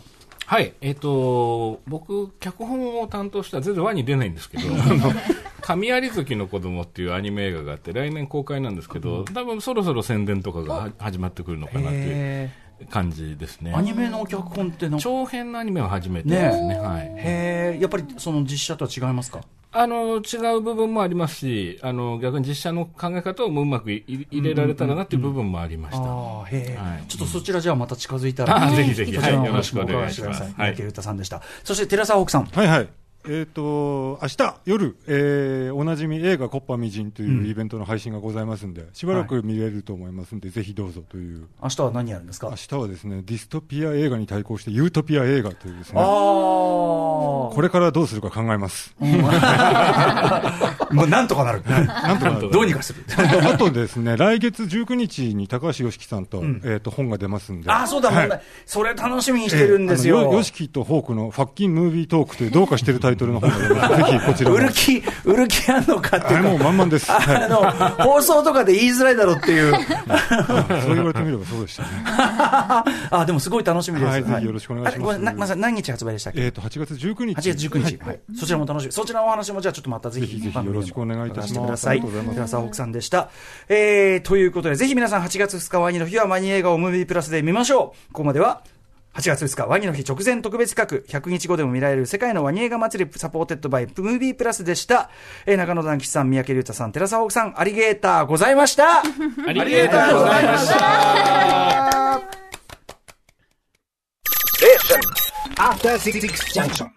はい、えっ、と、僕、脚本を担当した、全然輪に出ないんですけど、あの、神有月の子供っていうアニメ映画があって、来年公開なんですけど、多分そろそろ宣伝とかがは始まってくるのかなっていうへ感じですねー。アニメの脚本って長編のアニメは初めてですね。はい。へえ、やっぱりその実写とは違いますか？あの、違う部分もありますし、あの、逆に実写の考え方をもううまくい入れられたらなっていう部分もありました。ああ、へえ、はい。ちょっとそちらじゃあまた近づいたら、あぜひぜひ。そちらのはいよろしくお願いします。お伺してください。はい。三宅裕太さんでした。そして寺澤奥さん。はいはい。えっ、と、明日夜、えーおなじみ映画コッパみじんというイベントの配信がございますんで、しばらく見れると思いますんで、ぜひどうぞという。明日は何やるんですか？明日はですね、ディストピア映画に対抗してユートピア映画というですね、あこれからどうするか考えます。あ。もうなんとかなる。なんとかなる どうにかする。あとですね、来月19日に高橋良樹さんと、えっ、と、本が出ますんで。ああ、そうだ、はいそれ楽しみにしてるんですよ。ええあのヨシキとホークのファッキンムービートークというどうかしてるタイトルの本が出ます。ぜひ こちらも。売る気、売る気あんのかっていうもう満々です。はいあの、放送とかで言いづらいだろうっていう。そう言われてみればそうでしたね。あ、でもすごい楽しみです。はいぜひよろしくお願いしますあごめんなまず何日発売でしたっけ？えっ、と、8月19日。8月19日、ははいいそちらも楽しみ、そちらのお話もじゃあちょっとまたぜひぜひよろしくお願いいたします。ありがとうございます。寺澤北さんでした。えー、ということで、ぜひ皆さん8月2日ワニの日はワニ映画をムービープラスで見ましょう。ここまでは、8月2日、ワニの日直前特別企画、100日後でも見られる世界のワニ映画祭り supported by ムービープラスでした。えー、ナカノダンキチさん、三宅隆太さん、寺澤奥さん、アリゲーターございました ありがとうございました After 6 junction.